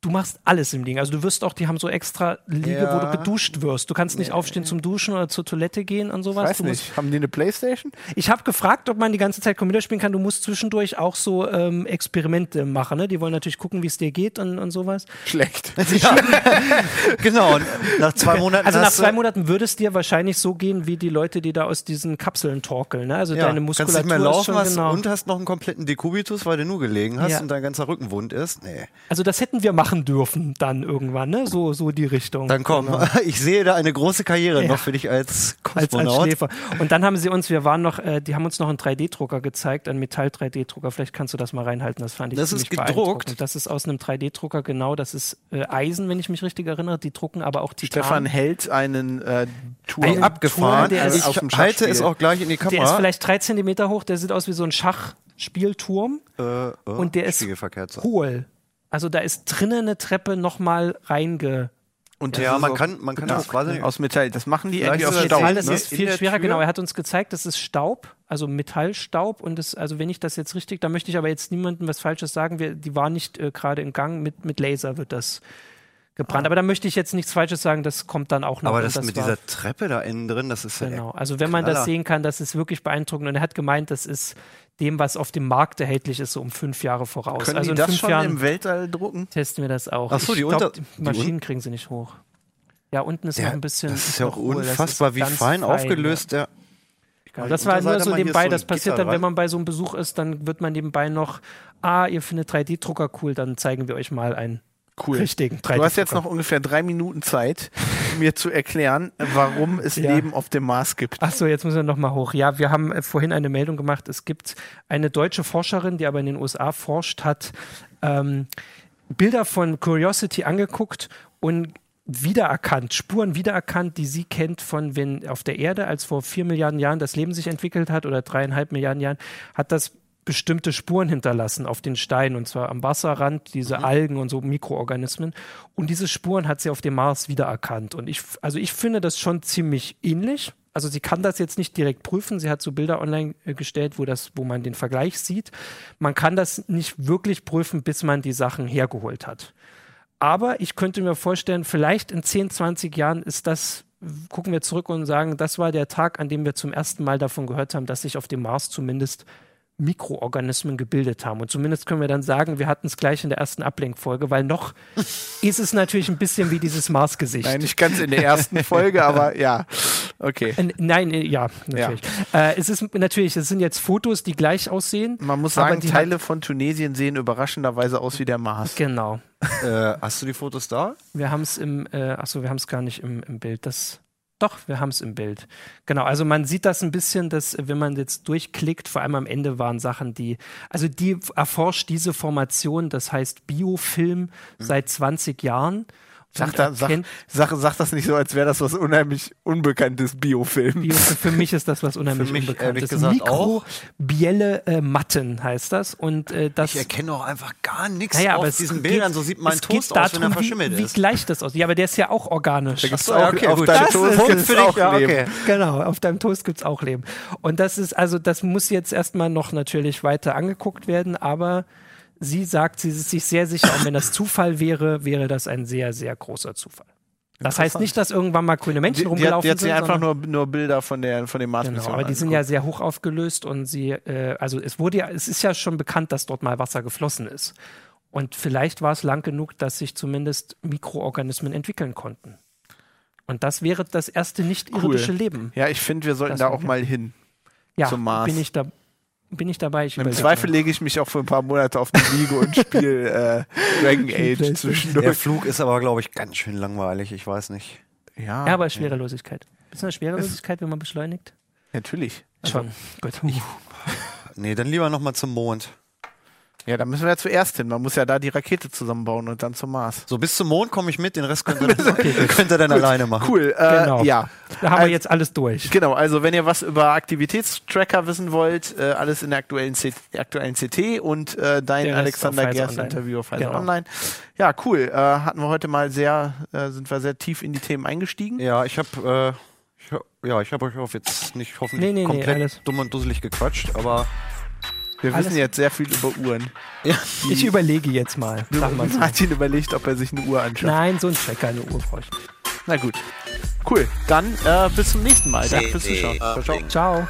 Speaker 3: du machst alles im Ding. Also du wirst auch, die haben so extra Liege, wo du
Speaker 4: Ja.
Speaker 3: geduscht wirst. Du kannst nicht aufstehen zum Duschen oder zur Toilette gehen und sowas.
Speaker 1: ich weiß
Speaker 3: du
Speaker 1: nicht, haben die eine Playstation?
Speaker 3: ich habe gefragt, ob man die ganze Zeit Computer spielen kann. Du musst zwischendurch auch so ähm, Experimente machen. Ne? Die wollen natürlich gucken, wie es dir geht und, und sowas.
Speaker 1: Schlecht.
Speaker 4: Genau, und nach zwei Monaten.
Speaker 3: Also nach zwei Monaten würde es dir wahrscheinlich so gehen, wie die Leute, die da aus diesen Kapseln torkeln. Ne? Also
Speaker 4: ja,
Speaker 3: deine
Speaker 4: kannst
Speaker 3: Muskulatur
Speaker 4: nicht mehr laufen
Speaker 3: ist schon
Speaker 4: hast
Speaker 3: genau.
Speaker 4: und hast noch einen kompletten Dekubitus, weil du nur gelegen hast
Speaker 3: Ja.
Speaker 4: und dein ganzer Rücken wund ist. Nee.
Speaker 3: Also das hätten wir machen machen dürfen dann irgendwann, ne? So, so die Richtung.
Speaker 4: Dann komm, genau. ich sehe da eine große Karriere ja. noch für dich als Kosmonaut. Als, als Schläfer.
Speaker 3: Und dann haben sie uns, wir waren noch, äh, die haben uns noch einen 3D-Drucker gezeigt, einen Metall-3D-Drucker. Vielleicht kannst du das mal reinhalten, das fand ich
Speaker 4: Das ist gedruckt?
Speaker 3: Das ist aus einem 3D-Drucker, genau, das ist äh, Eisen, wenn ich mich richtig erinnere. Die drucken aber auch Titan.
Speaker 1: Stefan hält einen äh,
Speaker 4: Tour einen abgefahren. Tour, der ich halte es auch gleich in die Kamera.
Speaker 3: Der ist vielleicht drei Zentimeter hoch, der sieht aus wie so ein Schachspielturm. Äh, oh, und der ist hohl. Also da ist drinnen eine Treppe nochmal reinge.
Speaker 4: Und ja, man kann, man kann das quasi
Speaker 1: aus Metall. Das machen die
Speaker 3: irgendwie aus Staub. Metall, das ne? ist viel schwerer. Tür? Genau, er hat uns gezeigt, das ist Staub, also Metallstaub. Und das, also wenn ich das jetzt richtig, da möchte ich aber jetzt niemandem was Falsches sagen. Wir, die war nicht äh, gerade im Gang. Mit, mit Laser wird das gebrannt. Ah. Aber da möchte ich jetzt nichts Falsches sagen, das kommt dann auch noch.
Speaker 4: Aber das, das mit dieser Treppe da innen drin, das ist
Speaker 3: ja Genau, also wenn man Knaller. das sehen kann, das ist wirklich beeindruckend. Und er hat gemeint, das ist dem, was auf dem Markt erhältlich ist, so um fünf Jahre voraus.
Speaker 1: Können
Speaker 3: also
Speaker 1: die das schon Jahren im Weltall drucken?
Speaker 3: Testen wir das auch.
Speaker 4: Ach so, die, glaub, die
Speaker 3: Maschinen kriegen sie nicht hoch. Ja, unten ist
Speaker 4: der,
Speaker 3: noch ein bisschen.
Speaker 4: Das ist ja auch unfassbar, wie fein, fein aufgelöst der.
Speaker 3: Genau, das war nur so nebenbei, so das passiert Gitter dann, wenn man bei so einem Besuch ist, dann wird man nebenbei noch, ah, ihr findet 3D-Drucker cool, dann zeigen wir euch mal einen
Speaker 1: Cool.
Speaker 3: Richtigen.
Speaker 1: Du hast jetzt noch ungefähr drei Minuten Zeit, mir zu erklären, warum es ja. Leben auf dem Mars gibt.
Speaker 3: Ach so, jetzt müssen wir noch mal hoch. Ja, wir haben äh, vorhin eine Meldung gemacht. Es gibt eine deutsche Forscherin, die aber in den USA forscht, hat ähm, Bilder von Curiosity angeguckt und wiedererkannt, Spuren wiedererkannt, die sie kennt von, wenn auf der Erde, als vor vier Milliarden Jahren das Leben sich entwickelt hat oder dreieinhalb Milliarden Jahren, hat das bestimmte Spuren hinterlassen auf den Steinen und zwar am Wasserrand, diese mhm. Algen und so Mikroorganismen. Und diese Spuren hat sie auf dem Mars wiedererkannt. Und ich, also ich finde das schon ziemlich ähnlich. Also sie kann das jetzt nicht direkt prüfen. Sie hat so Bilder online äh, gestellt, wo das, wo man den Vergleich sieht. Man kann das nicht wirklich prüfen, bis man die Sachen hergeholt hat. Aber ich könnte mir vorstellen, vielleicht in 10, 20 Jahren ist das gucken wir zurück und sagen, das war der Tag, an dem wir zum ersten Mal davon gehört haben, dass sich auf dem Mars zumindest Mikroorganismen gebildet haben. Und zumindest können wir dann sagen, wir hatten es gleich in der ersten Ablenkfolge, weil noch ist es natürlich ein bisschen wie dieses Marsgesicht.
Speaker 1: Nein, nicht ganz in der ersten Folge, aber ja. Okay.
Speaker 3: Äh, nein, äh, ja, natürlich. Ja. Äh, es ist natürlich, es sind jetzt Fotos, die gleich aussehen.
Speaker 1: Man muss sagen, Teile von Tunesien sehen überraschenderweise aus wie der Mars.
Speaker 3: Genau.
Speaker 4: Äh, hast du die Fotos da?
Speaker 3: Wir haben es im, äh, achso, wir haben es gar nicht im, im Bild. Das doch, wir haben es im Bild. Genau, also man sieht das ein bisschen, dass wenn man jetzt durchklickt, vor allem am Ende waren Sachen, die, also die erforscht diese Formation, das heißt Biofilm mhm. seit 20 Jahren
Speaker 1: Sag, da, sag, sag, sag, das nicht so, als wäre das was unheimlich Unbekanntes Biofilm.
Speaker 3: Biofilm. Für mich ist das was unheimlich mich, Unbekanntes. Mikrobielle äh, Matten heißt das. Und, äh, das
Speaker 4: ich erkenne auch einfach gar nichts naja, auf diesen geht, Bildern. So sieht mein Toast aus, wenn er verschimmelt
Speaker 3: wie, ist. Wie gleicht das aus? Ja, aber der ist ja auch organisch. Da
Speaker 1: gibt's auch, okay, auf deinem Toast gibt's auch ja, Leben. Okay.
Speaker 3: Genau, auf deinem Toast gibt es auch Leben. Und das ist, also das muss jetzt erstmal noch natürlich weiter angeguckt werden, aber sie sagt, sie ist sich sehr sicher, und wenn das Zufall wäre, wäre das ein sehr, sehr großer Zufall. Das heißt nicht, dass irgendwann mal grüne Menschen die, rumgelaufen
Speaker 1: die hat, die hat sind. einfach nur, nur Bilder von, der, von dem Mars
Speaker 3: genau, Aber die sind ja sehr hoch aufgelöst und sie, äh, also es wurde ja, es ist ja schon bekannt, dass dort mal Wasser geflossen ist. Und vielleicht war es lang genug, dass sich zumindest Mikroorganismen entwickeln konnten. Und das wäre das erste nicht-irdische cool. Leben.
Speaker 1: Ja, ich finde, wir sollten das da auch mal hin.
Speaker 3: Ja, zum Mars. bin ich da, bin ich dabei. Ich
Speaker 1: Im Zweifel lege ich mich auch für ein paar Monate auf die Liege und spiele äh, Dragon Age zwischendurch.
Speaker 4: Der Flug ist aber, glaube ich, ganz schön langweilig. Ich weiß nicht.
Speaker 3: Ja, ja aber Schwerelosigkeit. Ist eine Schwerelosigkeit, wenn man beschleunigt?
Speaker 1: Natürlich.
Speaker 3: Schon.
Speaker 1: Gut. Uh.
Speaker 4: Nee, dann lieber nochmal zum Mond.
Speaker 1: Ja, da müssen wir ja zuerst hin. Man muss ja da die Rakete zusammenbauen und dann zum Mars.
Speaker 4: So, bis zum Mond komme ich mit, den Rest könnt ihr, okay. könnt ihr dann alleine machen.
Speaker 1: Cool, äh, genau. ja.
Speaker 3: Da haben also, wir jetzt alles durch.
Speaker 1: Genau, also wenn ihr was über Aktivitätstracker wissen wollt, äh, alles in der aktuellen, C aktuellen CT und äh, dein Alexander Gers Interview auf Pfizer genau. Online. Ja, cool. Äh, hatten wir heute mal sehr, äh, sind wir sehr tief in die Themen eingestiegen.
Speaker 4: Ja, ich habe äh, ja, ich habe euch auf jetzt nicht hoffentlich nee, nee, komplett nee, dumm und dusselig gequatscht, aber
Speaker 1: wir Alles wissen jetzt sehr viel über Uhren.
Speaker 3: Ja. Ich überlege jetzt mal.
Speaker 1: Sag mal so. Martin überlegt, ob er sich eine Uhr anschaut.
Speaker 3: Nein, so ein Tracker, eine Uhr brauche
Speaker 1: Na gut. Cool. Dann äh, bis zum nächsten Mal. Danke fürs Zuschauen.
Speaker 3: Ciao. ciao.